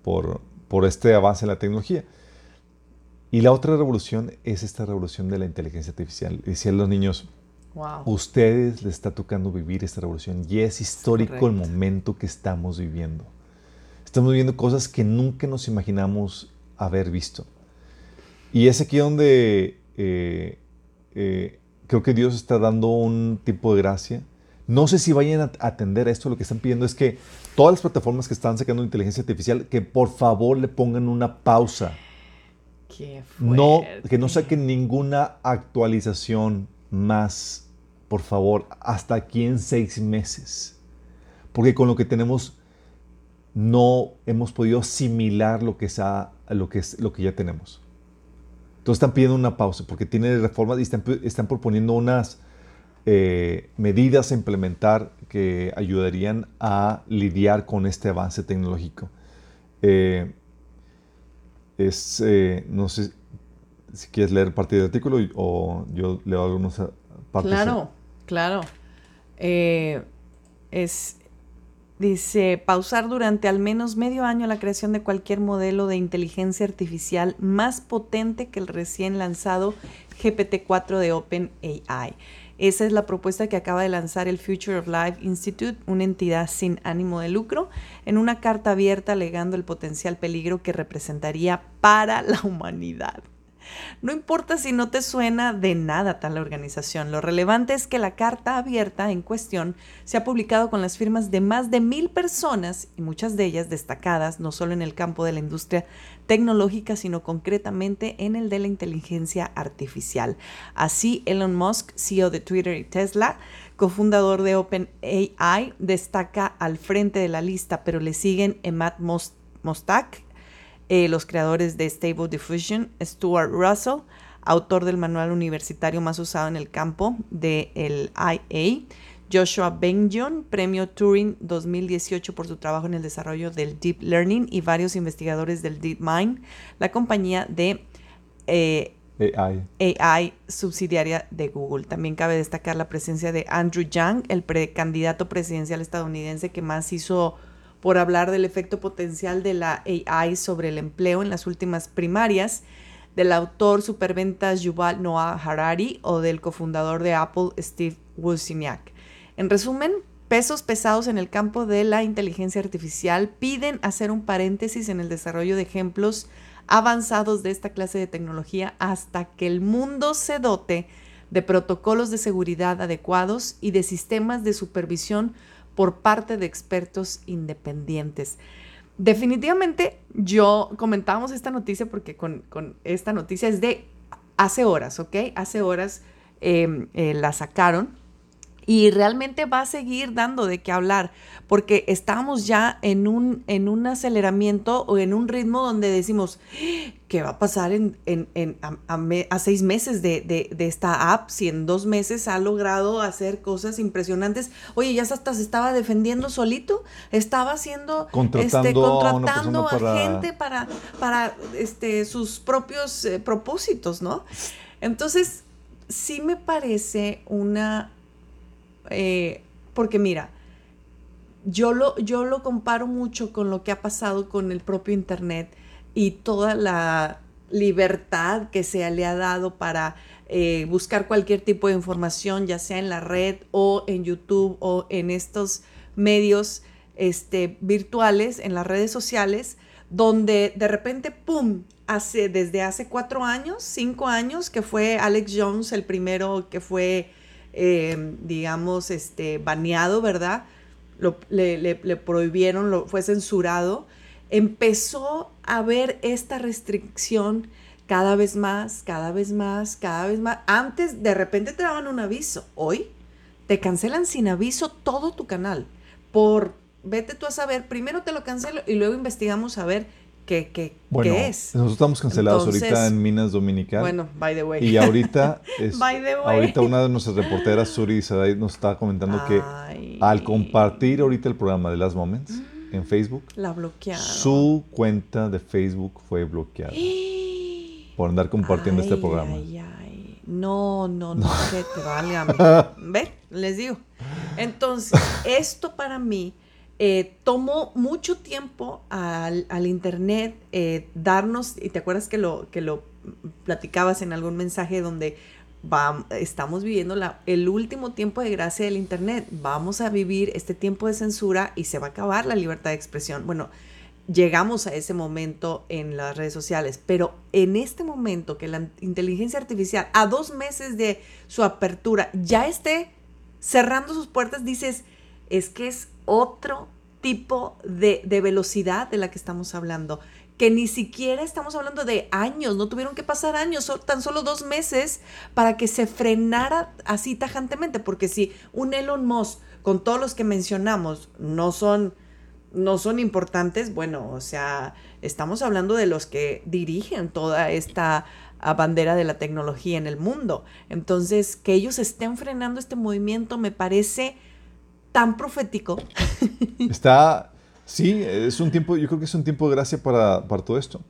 por, por este avance en la tecnología. Y la otra revolución es esta revolución de la inteligencia artificial. Decían los niños, wow. ustedes les está tocando vivir esta revolución y es histórico el momento que estamos viviendo. Estamos viviendo cosas que nunca nos imaginamos haber visto. Y es aquí donde eh, eh, creo que Dios está dando un tipo de gracia. No sé si vayan a atender a esto. Lo que están pidiendo es que todas las plataformas que están sacando inteligencia artificial, que por favor le pongan una pausa no, que no saquen ninguna actualización más, por favor, hasta aquí en seis meses. Porque con lo que tenemos no hemos podido asimilar lo que, sea, lo que, es, lo que ya tenemos. Entonces están pidiendo una pausa porque tienen reformas y están, proponiendo unas eh, medidas a implementar que ayudarían a lidiar con este avance tecnológico. Eh, es, eh, no sé si quieres leer parte del artículo o yo leo algunas partes. Claro, claro. Es, Dice, pausar durante al menos medio año la creación de cualquier modelo de inteligencia artificial más potente que el recién lanzado GPT-4 de OpenAI. Esa es la propuesta que acaba de lanzar el Future of Life Institute, una entidad sin ánimo de lucro, en una carta abierta alegando el potencial peligro que representaría para la humanidad. No importa si no te suena de nada tal organización, lo relevante es que la carta abierta en cuestión se ha publicado con las firmas de más de mil personas y muchas de ellas destacadas no solo en el campo de la industria tecnológica, sino concretamente en el de la inteligencia artificial. Así, Elon Musk, CEO de Twitter y Tesla, cofundador de OpenAI, destaca al frente de la lista, pero le siguen Emad Mostak, eh, los creadores de Stable Diffusion, Stuart Russell, autor del manual universitario más usado en el campo del IA, Joshua Benjon, premio Turing 2018 por su trabajo en el desarrollo del Deep Learning y varios investigadores del DeepMind, la compañía de eh, AI. subsidiaria de Google. También cabe destacar la presencia de Andrew Yang, el precandidato presidencial estadounidense que más hizo por hablar del efecto potencial de la AI sobre el empleo en las últimas primarias, del autor superventas Yuval Noah Harari o del cofundador de Apple Steve Wozniak. En resumen, pesos pesados en el campo de la inteligencia artificial piden hacer un paréntesis en el desarrollo de ejemplos avanzados de esta clase de tecnología hasta que el mundo se dote de protocolos de seguridad adecuados y de sistemas de supervisión por parte de expertos independientes. Definitivamente yo comentábamos esta noticia porque con, esta noticia es de hace horas, ¿ok? Hace horas em, eh, la sacaron y realmente va a seguir dando de qué hablar, porque estamos ya en un, en un aceleramiento o en un ritmo donde decimos, ¿qué va a pasar en, a, seis meses de, esta app? Si en dos meses ha logrado hacer cosas impresionantes. Oye, ya hasta se estaba defendiendo solito, estaba haciendo, contratando, este, contratando a, gente para, para este, sus propios eh, propósitos, ¿no? Entonces, sí me parece una eh, porque mira, yo lo, yo lo comparo mucho con lo que ha pasado con el propio Internet y toda la libertad que se le ha dado para eh, buscar cualquier tipo de información, ya sea en la red o en YouTube o en estos medios este, virtuales, en las redes sociales, donde de repente, ¡pum!, hace, desde hace cuatro años, cinco años, que fue Alex Jones el primero que fue eh, digamos, este, baneado, ¿verdad? Lo, le, prohibieron, lo, fue censurado, empezó a haber esta restricción cada vez más, cada vez más, cada vez más. Antes de repente te daban un aviso, hoy te cancelan sin aviso todo tu canal. Por, vete tú a saber, primero te lo cancelo y luego investigamos a ver qué, es. Nosotros estamos cancelados ahorita en Minas Dominical. Bueno, by the way. Y ahorita, [LAUGHS] ahorita una de nuestras reporteras, Suri Saday, nos estaba comentando que al compartir ahorita el programa de Last Moments mm. en Facebook, la bloquearon. Su cuenta de Facebook fue bloqueada [GASPS] por andar compartiendo este programa. Ay, ay. No, no, no, que te valga. [LAUGHS] Ve, les digo. Entonces, esto para mí eh, tomó mucho tiempo al, Internet eh, darnos, y te acuerdas que lo, que lo platicabas en algún mensaje donde estamos viviendo la, el último tiempo de gracia del Internet, vamos a vivir este tiempo de censura y se va a acabar la libertad de expresión. Bueno, llegamos a ese momento en las redes sociales, pero en este momento que la inteligencia artificial a dos meses de su apertura ya esté cerrando sus puertas, dices, es que es otro tipo de, velocidad de la que estamos hablando, que ni siquiera estamos hablando de años, no tuvieron que pasar años, tan solo dos meses para que se frenara así tajantemente, porque si un Elon Musk con todos los que mencionamos no son, no son importantes, bueno, o sea, estamos hablando de los que dirigen toda esta bandera de la tecnología en el mundo. Entonces, que ellos estén frenando este movimiento me parece tan profético. Está, sí, es un tiempo, yo creo que es un tiempo de gracia para, para todo esto.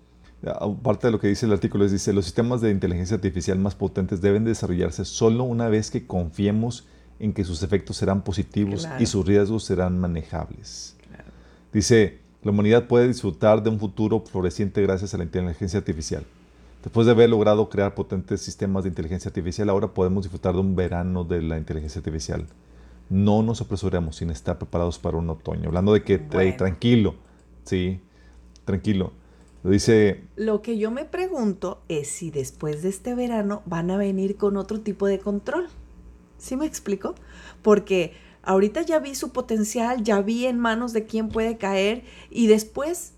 Aparte de lo que dice el artículo, es, dice, los sistemas de inteligencia artificial más potentes deben desarrollarse solo una vez que confiemos en que sus efectos serán positivos y sus riesgos serán manejables. Dice, la humanidad puede disfrutar de un futuro floreciente gracias a la inteligencia artificial. Después de haber logrado crear potentes sistemas de inteligencia artificial, ahora podemos disfrutar de un verano de la inteligencia artificial. No nos apresuremos sin estar preparados para un otoño. Hablando de que tranquilo, sí, tranquilo. Lo dice. Lo que yo me pregunto es si después de este verano van a venir con otro tipo de control. ¿Sí me explico? Porque ahorita ya vi su potencial, ya vi en manos de quién puede caer y después,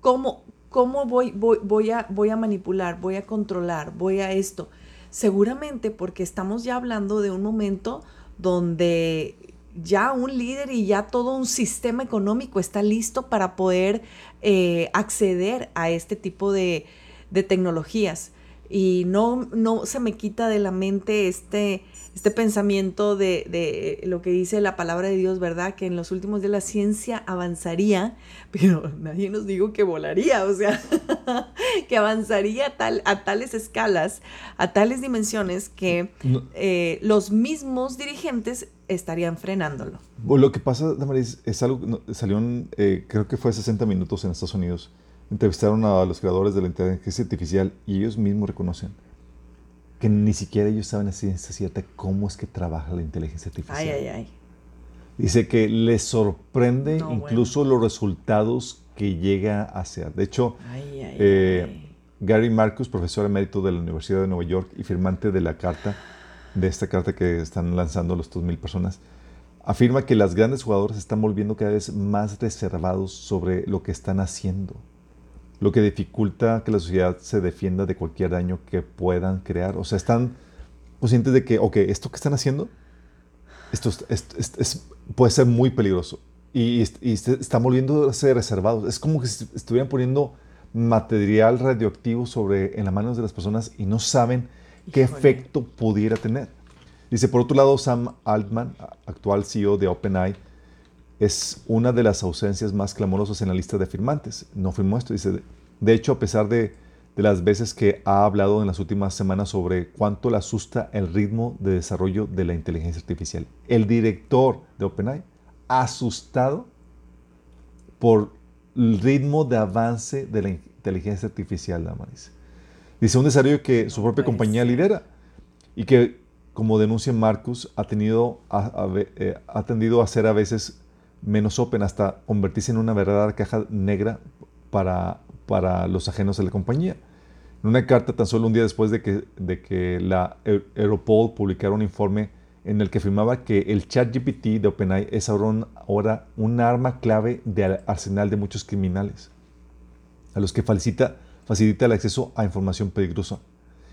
¿cómo, cómo voy, voy, voy, a, voy a manipular, voy a controlar, voy a esto? Seguramente porque estamos ya hablando de un momento donde ya un líder y ya todo un sistema económico está listo para poder eh, acceder a este tipo de, de tecnologías. Y no, no se me quita de la mente este, este pensamiento de, de, lo que dice la palabra de Dios, ¿verdad? Que en los últimos días la ciencia avanzaría, [LAUGHS] pero nadie nos dijo que volaría, o sea, [LAUGHS] que avanzaría a, tal, a tales escalas, a tales dimensiones que eh, los mismos dirigentes estarían frenándolo. lo que pasa, Damaris, es algo, salió, eh, creo que fue 60 minutos en Estados Unidos, entrevistaron a los creadores de la inteligencia artificial y ellos mismos reconocen que ni siquiera ellos saben a ciencia cierta cómo es que trabaja la inteligencia artificial. Ay, ay, ay. Dice que les sorprende incluso los resultados que llega a hacer. De hecho, eh, Gary Marcus, profesor emérito de la Universidad de Nueva York y firmante de la carta, de esta carta que están lanzando los 2.000 personas, afirma que las grandes jugadoras están volviendo cada vez más reservados sobre lo que están haciendo lo que dificulta que la sociedad se defienda de cualquier daño que puedan crear. O sea, están conscientes de que, ok, esto que están haciendo, esto, puede ser muy peligroso. Y, y están volviéndose reservados. Es como que estuvieran poniendo material radioactivo sobre, en las manos de las personas y no saben qué efecto pudiera tener. Dice, por otro lado, Sam Altman, actual CEO de OpenAI, es una de las ausencias más clamorosas en la lista de firmantes. No firmó esto. Dice, de hecho, a pesar de, las veces que ha hablado en las últimas semanas sobre cuánto le asusta el ritmo de desarrollo de la inteligencia artificial, el director de OpenAI asustado por el ritmo de avance de la inteligencia artificial, Damaris. Dice un desarrollo que su propia compañía lidera y que, como denuncia Marcus, ha, tenido, eh, ha tendido a ser a veces menos open hasta convertirse en una verdadera caja negra para, para los ajenos de la compañía. En una carta tan solo un día después de que, de que la Europol publicara un informe en el que afirmaba que el chat GPT de OpenAI es ahora un arma clave del arsenal de muchos criminales, a los que facilita, facilita el acceso a información peligrosa,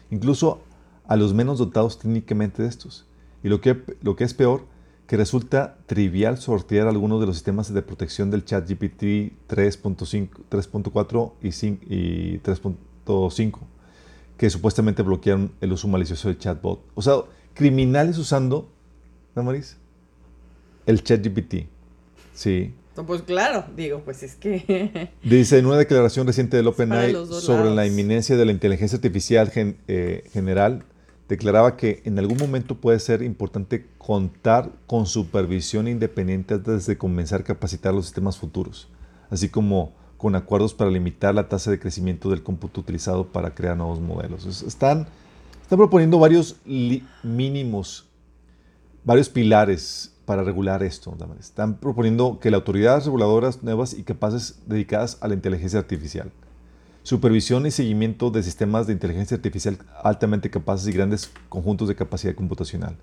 incluso a los menos dotados técnicamente de estos. Y lo que, lo que es peor, que resulta trivial sortear algunos de los sistemas de protección del chat GPT 3.4 y 3.5, que supuestamente bloquean el uso malicioso del chatbot. O sea, criminales usando, ¿no, Maris? El chat GPT. Sí. Pues claro, digo, pues es que... [LAUGHS] Dice en una declaración reciente del OpenAI sobre la inminencia de la inteligencia artificial eh, general, declaraba que en algún momento puede ser importante contar con supervisión independiente antes de comenzar a capacitar los sistemas futuros, así como con acuerdos para limitar la tasa de crecimiento del cómputo utilizado para crear nuevos modelos. Están, están proponiendo varios mínimos, varios pilares para regular esto. Están proponiendo que las autoridades reguladoras nuevas y capaces dedicadas a la inteligencia artificial supervisión y seguimiento de sistemas de inteligencia artificial altamente capaces y grandes conjuntos de capacidad computacional,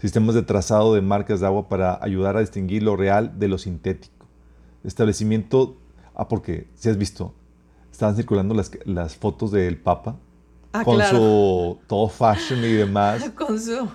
sistemas de trazado de marcas de agua para ayudar a distinguir lo real de lo sintético, establecimiento, ah, porque si has visto, estaban circulando las, las fotos del Papa ah, con su todo fashion y demás. [LAUGHS] con sus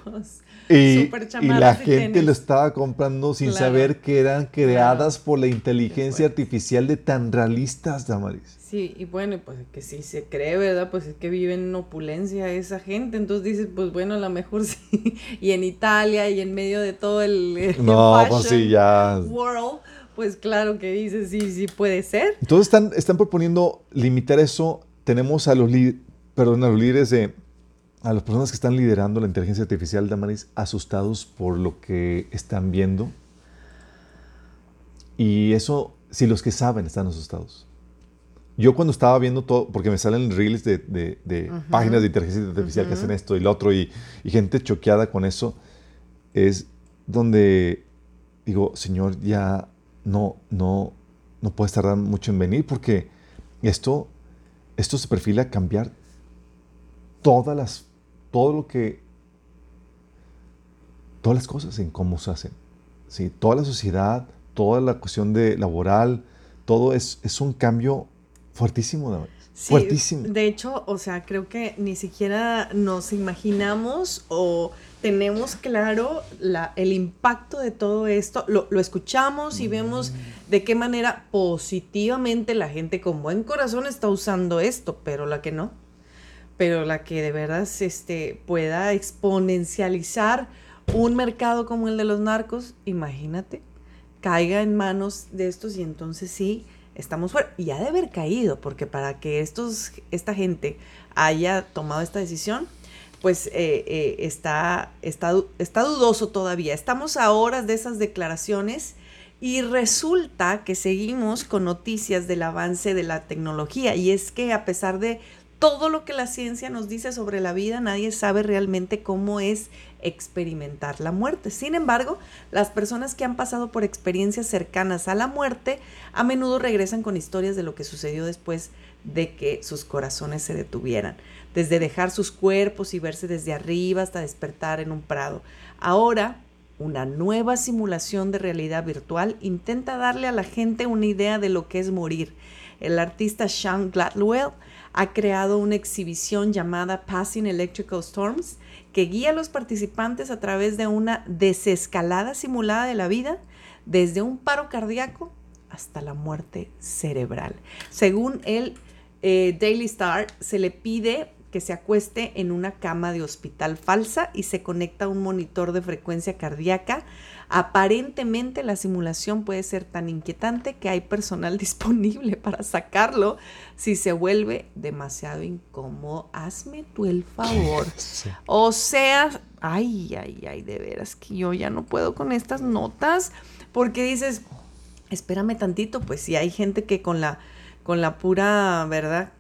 y, y la gente lo estaba comprando sin saber que eran creadas por la inteligencia artificial de tan realistas, Damaris. Sí, y bueno, pues que sí se cree, ¿verdad? Pues es que vive en opulencia esa gente, entonces dices, pues bueno, a lo mejor [LAUGHS] sí, y en Italia y en medio de todo el, no, pues sí, ya. world, pues claro que dices, sí, sí puede ser. Entonces están, están proponiendo limitar eso, tenemos a los, perdón, a los líderes de a las personas que están liderando la inteligencia artificial, Damaris, asustados por lo que están viendo. Y eso, si los que saben están asustados. Yo cuando estaba viendo todo, porque me salen reels de, de, páginas de inteligencia artificial que hacen esto y lo otro, y, y, gente choqueada con eso, es donde digo, Señor, ya no, no, no puedes tardar mucho en venir porque esto, esto se perfila a cambiar todas las, todo lo que, todas las cosas en cómo se hacen. ¿sí? Toda la sociedad, toda la cuestión de laboral, todo es, es un cambio fuertísimo. fuertísimo. De hecho, o sea, creo que ni siquiera nos imaginamos o tenemos claro la, el impacto de todo esto, lo, escuchamos y vemos mm. de qué manera positivamente la gente con buen corazón está usando esto, pero la que no, pero la que de verdad este, pueda exponencializar un mercado como el de los narcos, imagínate, caiga en manos de estos y entonces sí, estamos fuera. Y ha de haber caído, porque para que estos, esta gente haya tomado esta decisión, pues eh, eh, está, está, está dudoso todavía. Estamos a horas de esas declaraciones y resulta que seguimos con noticias del avance de la tecnología y es que a pesar de todo lo que la ciencia nos dice sobre la vida, nadie sabe realmente cómo es experimentar la muerte. Sin embargo, las personas que han pasado por experiencias cercanas a la muerte a menudo regresan con historias de lo que sucedió después de que sus corazones se detuvieran desde dejar sus cuerpos y verse desde arriba hasta despertar en un prado. Ahora, una nueva simulación de realidad virtual intenta darle a la gente una idea de lo que es morir. El artista Sean Gladwell ha creado una exhibición llamada Passing Electrical Storms que guía a los participantes a través de una desescalada simulada de la vida, desde un paro cardíaco hasta la muerte cerebral. Según el eh, Daily Star, se le pide que se acueste en una cama de hospital falsa y se conecta a un monitor de frecuencia cardíaca. Aparentemente la simulación puede ser tan inquietante que hay personal [LAUGHS] disponible para sacarlo si se vuelve demasiado incómodo. Hazme tú el favor. [LAUGHS] O sea, ay, ay, ay, de veras que yo ya no puedo con estas notas porque dices, espérame tantito, pues si hay gente que con la con la pura, ¿verdad?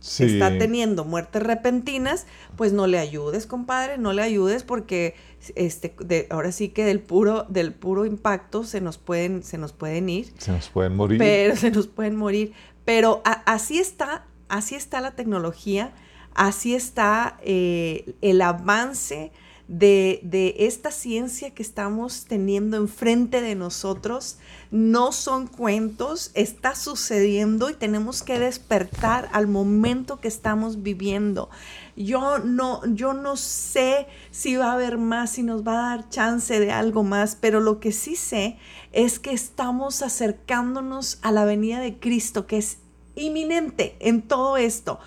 Está teniendo muertes repentinas, pues no le ayudes, compadre, no le ayudes porque este de, ahora sí que del puro del puro impacto se nos pueden se nos pueden ir. Se nos pueden morir. Pero se nos pueden morir, pero así está, así está la tecnología, así está eh, el avance de, esta ciencia que estamos teniendo enfrente de nosotros. No son cuentos, está sucediendo y tenemos que despertar al momento que estamos viviendo. Yo no, yo no sé si va a haber más, si nos va a dar chance de algo más, pero lo que sí sé es que estamos acercándonos a la venida de Cristo, que es inminente en todo esto.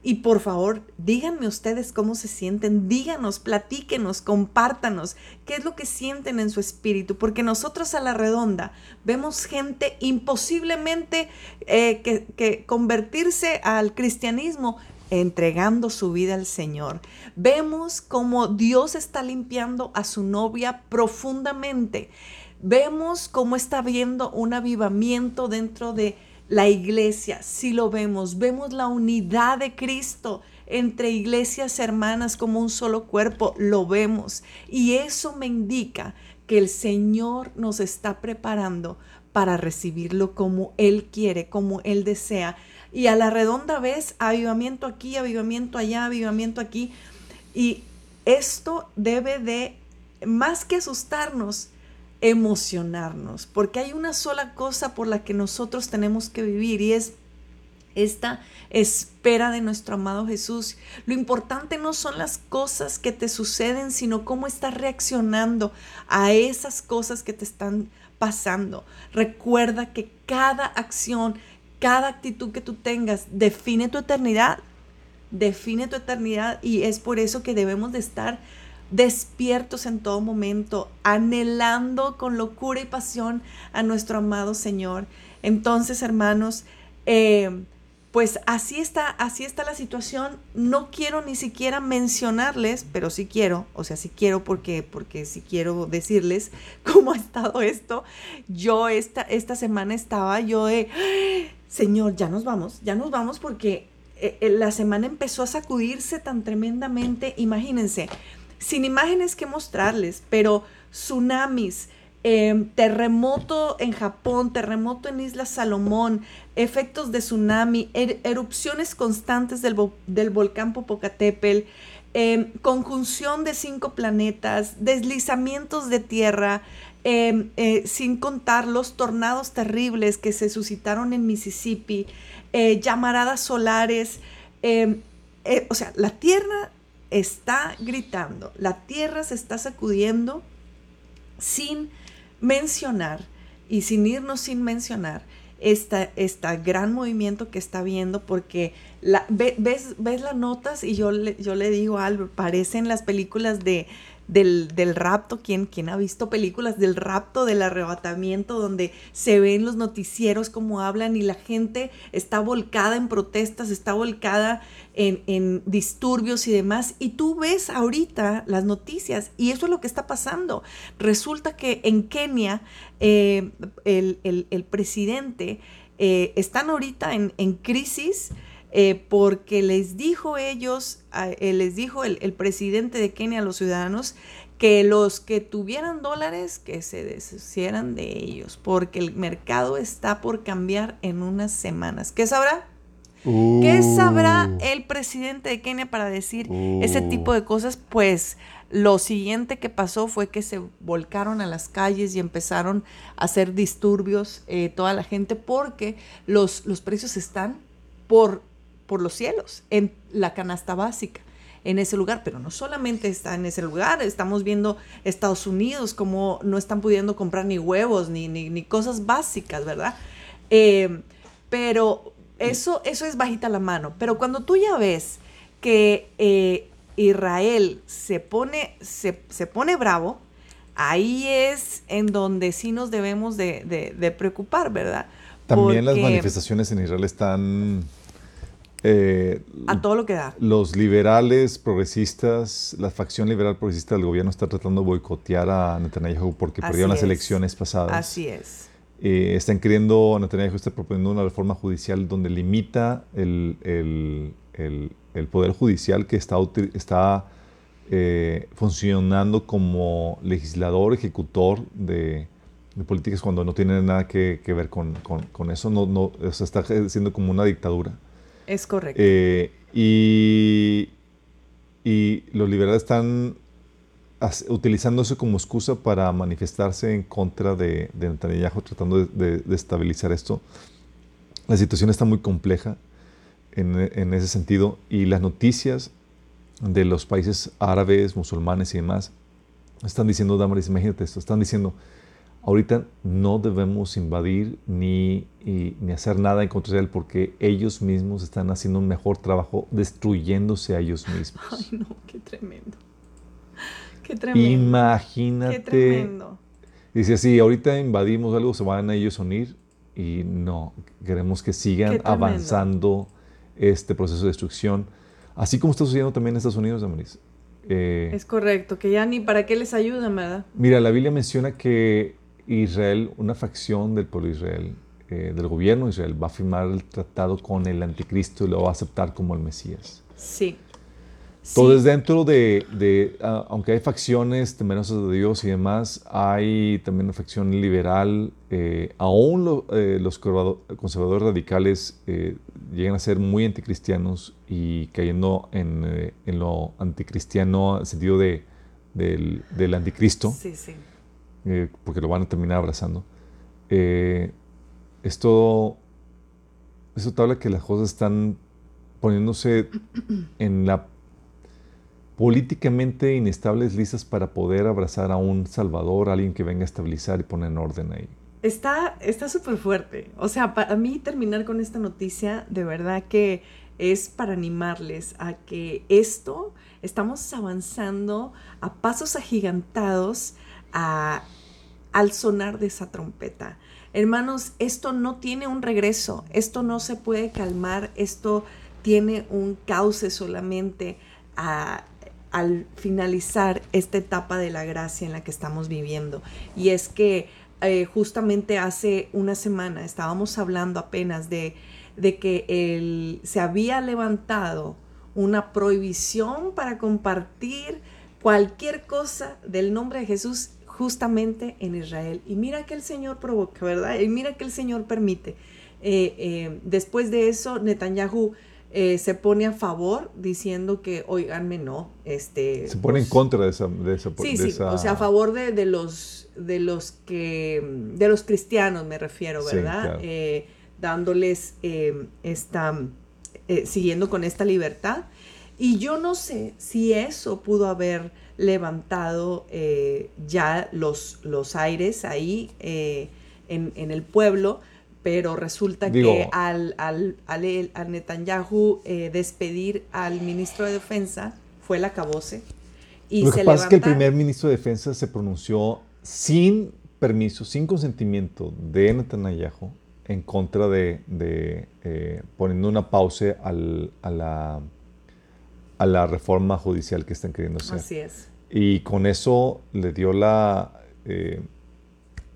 Y por favor, díganme ustedes cómo se sienten, díganos, platíquenos, compártanos qué es lo que sienten en su espíritu, porque nosotros a la redonda vemos gente imposiblemente eh, que, que convertirse al cristianismo entregando su vida al Señor. Vemos cómo Dios está limpiando a su novia profundamente. Vemos cómo está viendo un avivamiento dentro de la iglesia, si lo vemos, vemos la unidad de Cristo entre iglesias hermanas como un solo cuerpo, lo vemos. Y eso me indica que el Señor nos está preparando para recibirlo como Él quiere, como Él desea. Y a la redonda vez, avivamiento aquí, avivamiento allá, avivamiento aquí. Y esto debe de, más que asustarnos, emocionarnos, porque hay una sola cosa por la que nosotros tenemos que vivir y es esta espera de nuestro amado Jesús. Lo importante no son las cosas que te suceden, sino cómo estás reaccionando a esas cosas que te están pasando. Recuerda que cada acción, cada actitud que tú tengas define tu eternidad, define tu eternidad y es por eso que debemos de estar despiertos en todo momento, anhelando con locura y pasión a nuestro amado Señor. Entonces, hermanos, eh, pues así está, así está la situación. No quiero ni siquiera mencionarles, pero sí quiero, o sea, sí quiero porque, porque sí quiero decirles [LAUGHS] cómo ha estado esto. Yo esta, esta semana estaba yo de, Señor, ya nos vamos, ya nos vamos porque eh, eh, la semana empezó a sacudirse tan tremendamente. Imagínense, sin imágenes que mostrarles, pero tsunamis, Em, terremoto en Japón, terremoto en Isla Salomón, efectos de tsunami, er, erupciones constantes del, volcán Popocatépetl, em, conjunción de cinco planetas, deslizamientos de tierra, em, eh, sin contar los tornados terribles que se suscitaron en Mississippi, eh, llamaradas solares. Eh, o sea, la tierra está gritando, la tierra se está sacudiendo sin mencionar y sin irnos sin mencionar esta, esta gran movimiento que está viendo porque la, ves, ves las notas y yo le, yo le digo a Albert, parecen las películas de, del, del rapto, ¿Quién, ¿quién, ha visto películas del rapto, del arrebatamiento, donde se ven los noticieros como hablan y la gente está volcada en protestas, está volcada en, disturbios y demás? Y tú ves ahorita las noticias y eso es lo que está pasando. Resulta que en Kenia eh, el, el, el, presidente eh, están ahorita en, crisis eh, porque les dijo ellos, les dijo el, presidente de Kenia a los ciudadanos que los que tuvieran dólares, que se deshicieran de ellos, porque el mercado está por cambiar en unas semanas. ¿Qué sabrá? ¿Qué uh. sabrá el presidente de Kenia para decir ese tipo de cosas? Pues lo siguiente que pasó fue que se volcaron a las calles y empezaron a hacer disturbios eh, toda la gente porque los, los precios están por por los cielos, en la canasta básica, en ese lugar. Pero no solamente está en ese lugar, estamos viendo Estados Unidos como no están pudiendo comprar ni huevos, ni, ni, cosas básicas, ¿verdad? Eh, pero eso, eso es bajita la mano. Pero cuando tú ya ves que eh, Israel se pone, se, pone bravo, ahí es en donde sí nos debemos de, preocupar, ¿verdad? También las manifestaciones en Israel están eh, a todo lo que da. Los liberales progresistas, la facción liberal progresista del gobierno está tratando de boicotear a Netanyahu porque perdieron las elecciones pasadas. Así es. Eh, están queriendo, Netanyahu está proponiendo una reforma judicial donde limita el, el, el, poder judicial que está, está eh, funcionando como legislador, ejecutor de, de, políticas cuando no tiene nada que, que ver con, con, con, eso. No, no, o sea, está siendo como una dictadura. Es correcto. Eh, y, y, los liberales están utilizando eso como excusa para manifestarse en contra de, de Netanyahu, tratando de, de, estabilizar esto. La situación está muy compleja en, en, ese sentido y las noticias de los países árabes, musulmanes y demás están diciendo, Damaris, imagínate esto, están diciendo, ahorita no debemos invadir ni, ni hacer nada en contra de él porque ellos mismos están haciendo un mejor trabajo destruyéndose a ellos mismos. [LAUGHS] Ay, no, qué tremendo. Qué tremendo. Imagínate. Qué tremendo. Dice así, ahorita invadimos algo, se van a ellos unir y no, queremos que sigan avanzando este proceso de destrucción, así como está sucediendo también en Estados Unidos, Damaris. Eh, es correcto, que ya ni para qué les ayudan, ¿verdad? Mira, la Biblia menciona que Israel, una facción del pueblo de Israel, eh, del gobierno de Israel, va a firmar el tratado con el anticristo y lo va a aceptar como el Mesías. Sí. Entonces, dentro de, ah, aunque hay facciones temerosas de Dios y demás, hay también una facción liberal. Eh, aún eh, los conservadores radicales llegan a ser muy anticristianos y cayendo en, lo anticristiano, en el sentido de, del, del anticristo. Sí, sí. Eh, porque lo van a terminar abrazando. Eh, esto, esto habla que las cosas están poniéndose en la políticamente inestables listas para poder abrazar a un salvador, a alguien que venga a estabilizar y poner en orden ahí. Está súper fuerte. O sea, para mí terminar con esta noticia, de verdad que es para animarles a que esto, estamos avanzando a pasos agigantados a, al sonar de esa trompeta. Hermanos, esto no tiene un regreso, esto no se puede calmar, esto tiene un cauce solamente al finalizar esta etapa de la gracia en la que estamos viviendo. Y es que eh, justamente hace una semana estábamos hablando apenas de, de que se había levantado una prohibición para compartir cualquier cosa del nombre de Jesús justamente en Israel. Y mira que el Señor provoca, ¿verdad? Y mira que el Señor permite. Eh, eh, después de eso, Netanyahu eh, se pone a favor diciendo que, oiganme, no, este... Se pone en pues contra de esa... De sí, sí, o sea, a favor de, los, de los que... De los cristianos me refiero, ¿verdad? dándoles esta... siguiendo con esta libertad. Y yo no sé si eso pudo haber levantado eh, ya los, los aires ahí eh, en, el pueblo, pero resulta que al, al, al, Netanyahu eh, despedir al ministro de Defensa fue el acabose. Y Lo que pasa es que el primer ministro de Defensa se pronunció sin permiso, sin consentimiento de Netanyahu en contra de, de poniendo una pausa al, a la a la reforma judicial que están queriendo hacer. Así es. Y con eso le dio la eh,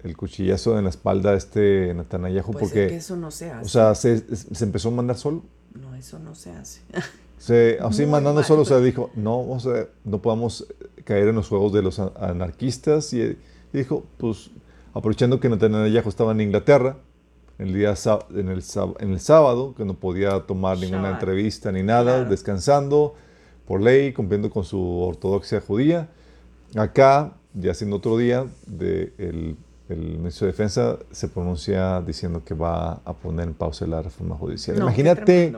el cuchillazo en la espalda a este Netanyahu pues porque... Es que eso no se hace. O sea, se, empezó a mandar solo. No, eso no se hace. [LAUGHS] Se, así mandando solo, o sea, dijo, no, o sea, no podamos caer en los juegos de los anarquistas. Y, dijo, pues, aprovechando que Netanyahu estaba en Inglaterra, el día en el, en el sábado, que no podía tomar ninguna entrevista ni nada, descansando, por ley, cumpliendo con su ortodoxia judía. Acá, ya siendo otro día, de el, ministro de Defensa se pronuncia diciendo que va a poner en pausa la reforma judicial. Imagínate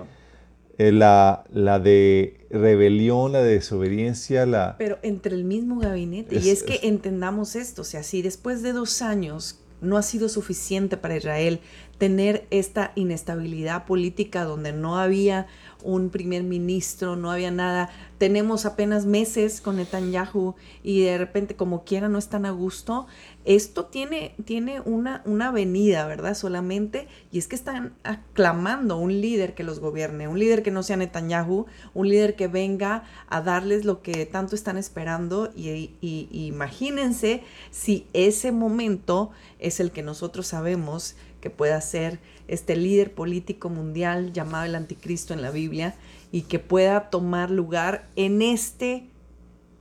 eh, la, la de rebelión, la de desobediencia, la... Pero entre el mismo gabinete. y es que entendamos esto, o sea, si después de dos años no ha sido suficiente para Israel tener esta inestabilidad política donde no había un primer ministro, no había nada. Tenemos apenas meses con Netanyahu y de repente como quiera no están a gusto. Esto tiene, tiene una, una venida, ¿verdad? Solamente, y es que están aclamando un líder que los gobierne, un líder que no sea Netanyahu, un líder que venga a darles lo que tanto están esperando y, y imagínense si ese momento es el que nosotros sabemos que pueda ser este líder político mundial llamado el anticristo en la Biblia y que pueda tomar lugar en este,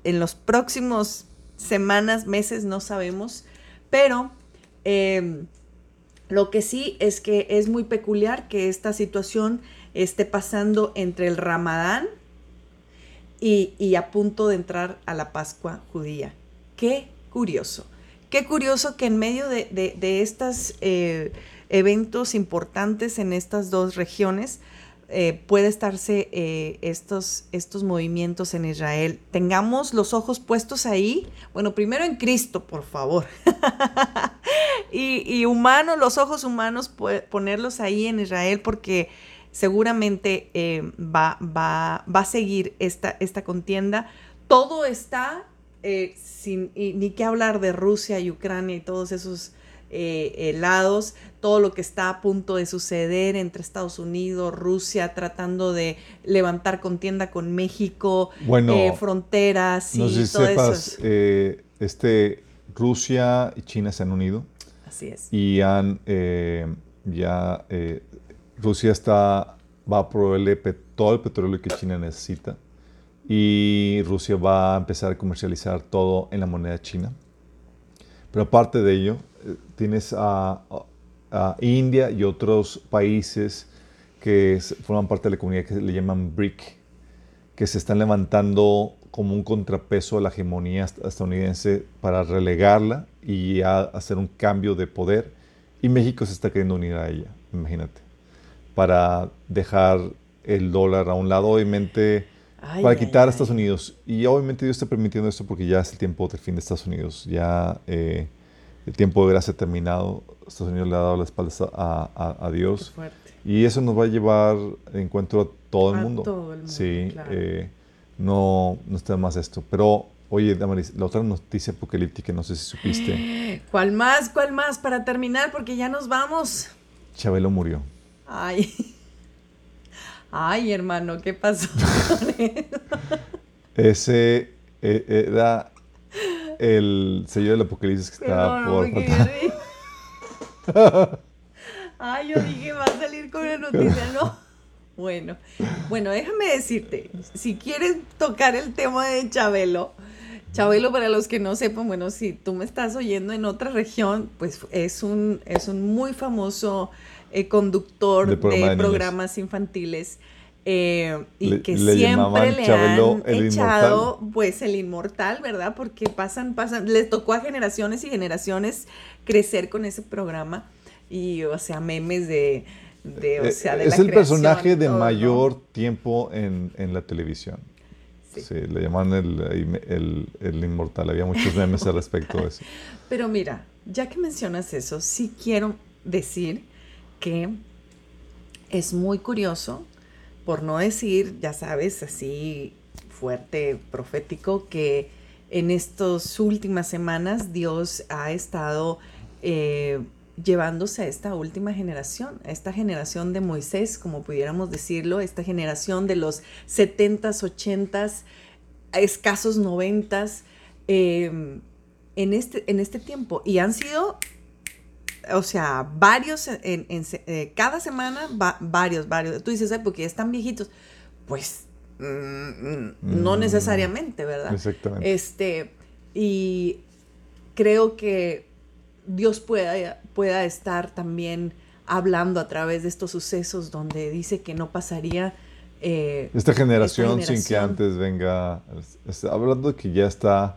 en los próximos semanas, meses, no sabemos, pero em, lo que sí es que es muy peculiar que esta situación esté pasando entre el Ramadán y, a punto de entrar a la Pascua judía. Qué curioso. Qué curioso que en medio de, estas eh, eventos importantes en estas dos regiones, eh, puede estarse eh, estos, estos movimientos en Israel. Tengamos los ojos puestos ahí. Bueno, primero en Cristo, por favor. [LAUGHS] y, y humanos, los ojos humanos, ponerlos ahí en Israel porque seguramente eh, va, va, va, a seguir esta, esta contienda. Todo está, sin ni que hablar de Rusia y Ucrania y todos esos eh, lados, todo lo que está a punto de suceder entre Estados Unidos, Rusia, tratando de levantar contienda con México, eh, fronteras y no sé si sepas, eh, este, Rusia y China se han unido. Así es. Y han ya Rusia está va a proveerle todo el petróleo que China necesita y Rusia va a empezar a comercializar todo en la moneda china. Pero aparte de ello, tienes a, India y otros países que forman parte de la comunidad que le llaman BRIC, que se están levantando como un contrapeso a la hegemonía estadounidense para relegarla y hacer un cambio de poder. Y México se está queriendo unir a ella, imagínate, para dejar el dólar a un lado, obviamente, para quitar a Estados Unidos. Y obviamente Dios está permitiendo esto porque ya es el tiempo del fin de Estados Unidos. Ya eh, el tiempo de gracia terminado, Estados Unidos le ha dado la espalda a, a, Dios. Y eso nos va a llevar de encuentro a todo el mundo. Todo el mundo sí, eh, no, no está más esto. Pero Oye, Damaris, la otra noticia apocalíptica, no sé si supiste. [GASPS] ¿Cuál más? ¿Cuál más? Para terminar, porque ya nos vamos. Chabelo murió. Ay. [LAUGHS] Ay, hermano, ¿qué pasó? [LAUGHS] Ese eh, era el sello del apocalipsis que estaba por [LAUGHS] Ay, yo dije, va a salir con la noticia, ¿no? Bueno, bueno, déjame decirte, si quieres tocar el tema de Chabelo, Chabelo, para los que no sepan, bueno, si tú me estás oyendo en otra región, pues es un, es un muy famoso eh, conductor de, programas infantiles. Eh, y que siempre le han echado pues el inmortal, ¿verdad? Porque pasan, pasan, les tocó a generaciones y generaciones crecer con ese programa y, o sea, memes de, de o eh, sea, de Es el personaje de mayor tiempo en, en la televisión. Sí. le llaman el, el, inmortal. Había muchos memes al respecto de eso. [LAUGHS] Pero mira, ya que mencionas eso, sí quiero decir que es muy curioso, por no decir, ya sabes, así fuerte, profético, que en estas últimas semanas Dios ha estado eh, llevándose a esta última generación, a esta generación de Moisés, como pudiéramos decirlo, esta generación de los 70s, 80s, escasos 90s, em, en, este, en este tiempo. Y han sido, o sea, varios, en, eh, cada semana, varios, varios. Tú dices, Ay, porque ya están viejitos. Pues mm, no mm. necesariamente, ¿verdad? Exactamente. Este, y creo que Dios pueda, pueda estar también hablando a través de estos sucesos donde dice que no pasaría... Eh, esta, generación sin que antes venga, hablando de que ya está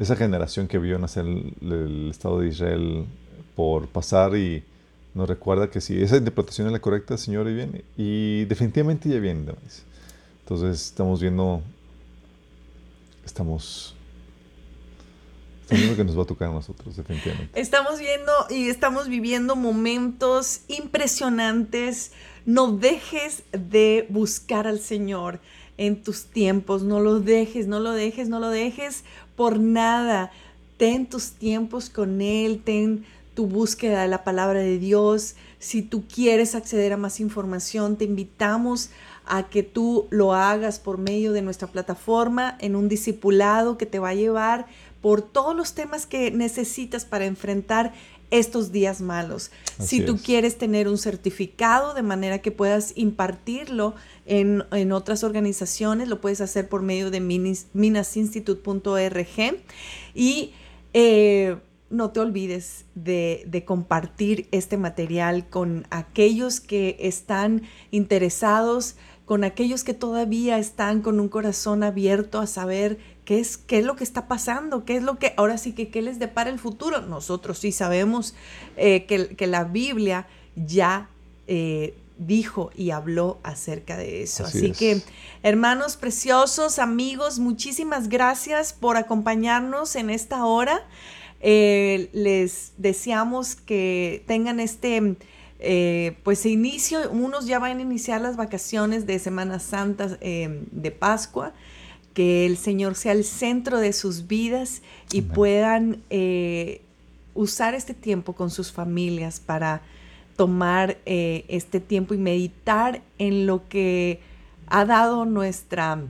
esa generación que vio nacer el, Estado de Israel por pasar y nos recuerda que si esa interpretación es la correcta, Señor, y viene. Y definitivamente ya viene. Entonces estamos viendo, estamos que nos va a tocar a nosotros, definitivamente. Estamos viendo y estamos viviendo momentos impresionantes. No dejes de buscar al Señor en tus tiempos. No lo dejes, no lo dejes, no lo dejes por nada. Ten tus tiempos con Él, ten tu búsqueda de la palabra de Dios. Si tú quieres acceder a más información, te invitamos a que tú lo hagas por medio de nuestra plataforma en un discipulado que te va a llevar por todos los temas que necesitas para enfrentar estos días malos. si tú quieres tener un certificado de manera que puedas impartirlo en, otras organizaciones, lo puedes hacer por medio de minasinstitute.org y eh, no te olvides de, de, compartir este material con aquellos que están interesados, con aquellos que todavía están con un corazón abierto a saber ¿Qué es, ¿Qué es lo que está pasando? ¿Qué es lo que, ahora sí que, qué les depara el futuro? Nosotros sí sabemos eh, que, la Biblia ya eh, dijo y habló acerca de eso. Así, que, hermanos preciosos, amigos, muchísimas gracias por acompañarnos en esta hora. Eh, les deseamos que tengan este, pues inicio, unos ya van a iniciar las vacaciones de Semana Santa de Pascua. Que el Señor sea el centro de sus vidas y puedan eh, usar este tiempo con sus familias para tomar eh, este tiempo y meditar en lo que ha dado nuestra,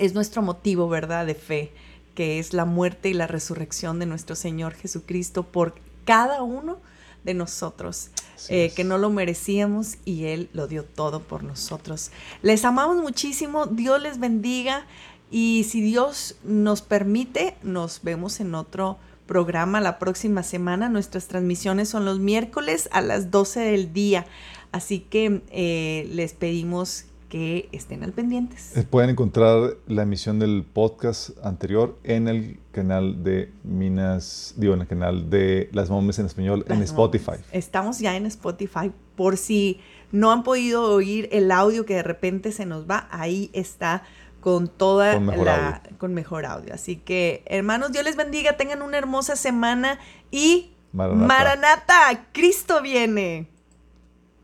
es nuestro motivo, ¿verdad?, de fe, que es la muerte y la resurrección de nuestro Señor Jesucristo por cada uno de nosotros, eh, que no lo merecíamos y Él lo dio todo por nosotros. Les amamos muchísimo, Dios les bendiga y si Dios nos permite, nos vemos en otro programa la próxima semana. Nuestras transmisiones son los miércoles a las 12 del día, así que eh, les pedimos que estén al pendientes. Eh, pueden encontrar la emisión del podcast anterior en el canal de Minas, digo, en el canal de Las Momes en Español en Spotify. Estamos ya en Spotify. Por si no han podido oír el audio que de repente se nos va, ahí está con toda la con mejor audio. Así que, hermanos, Dios les bendiga, tengan una hermosa semana y Maranata Cristo viene.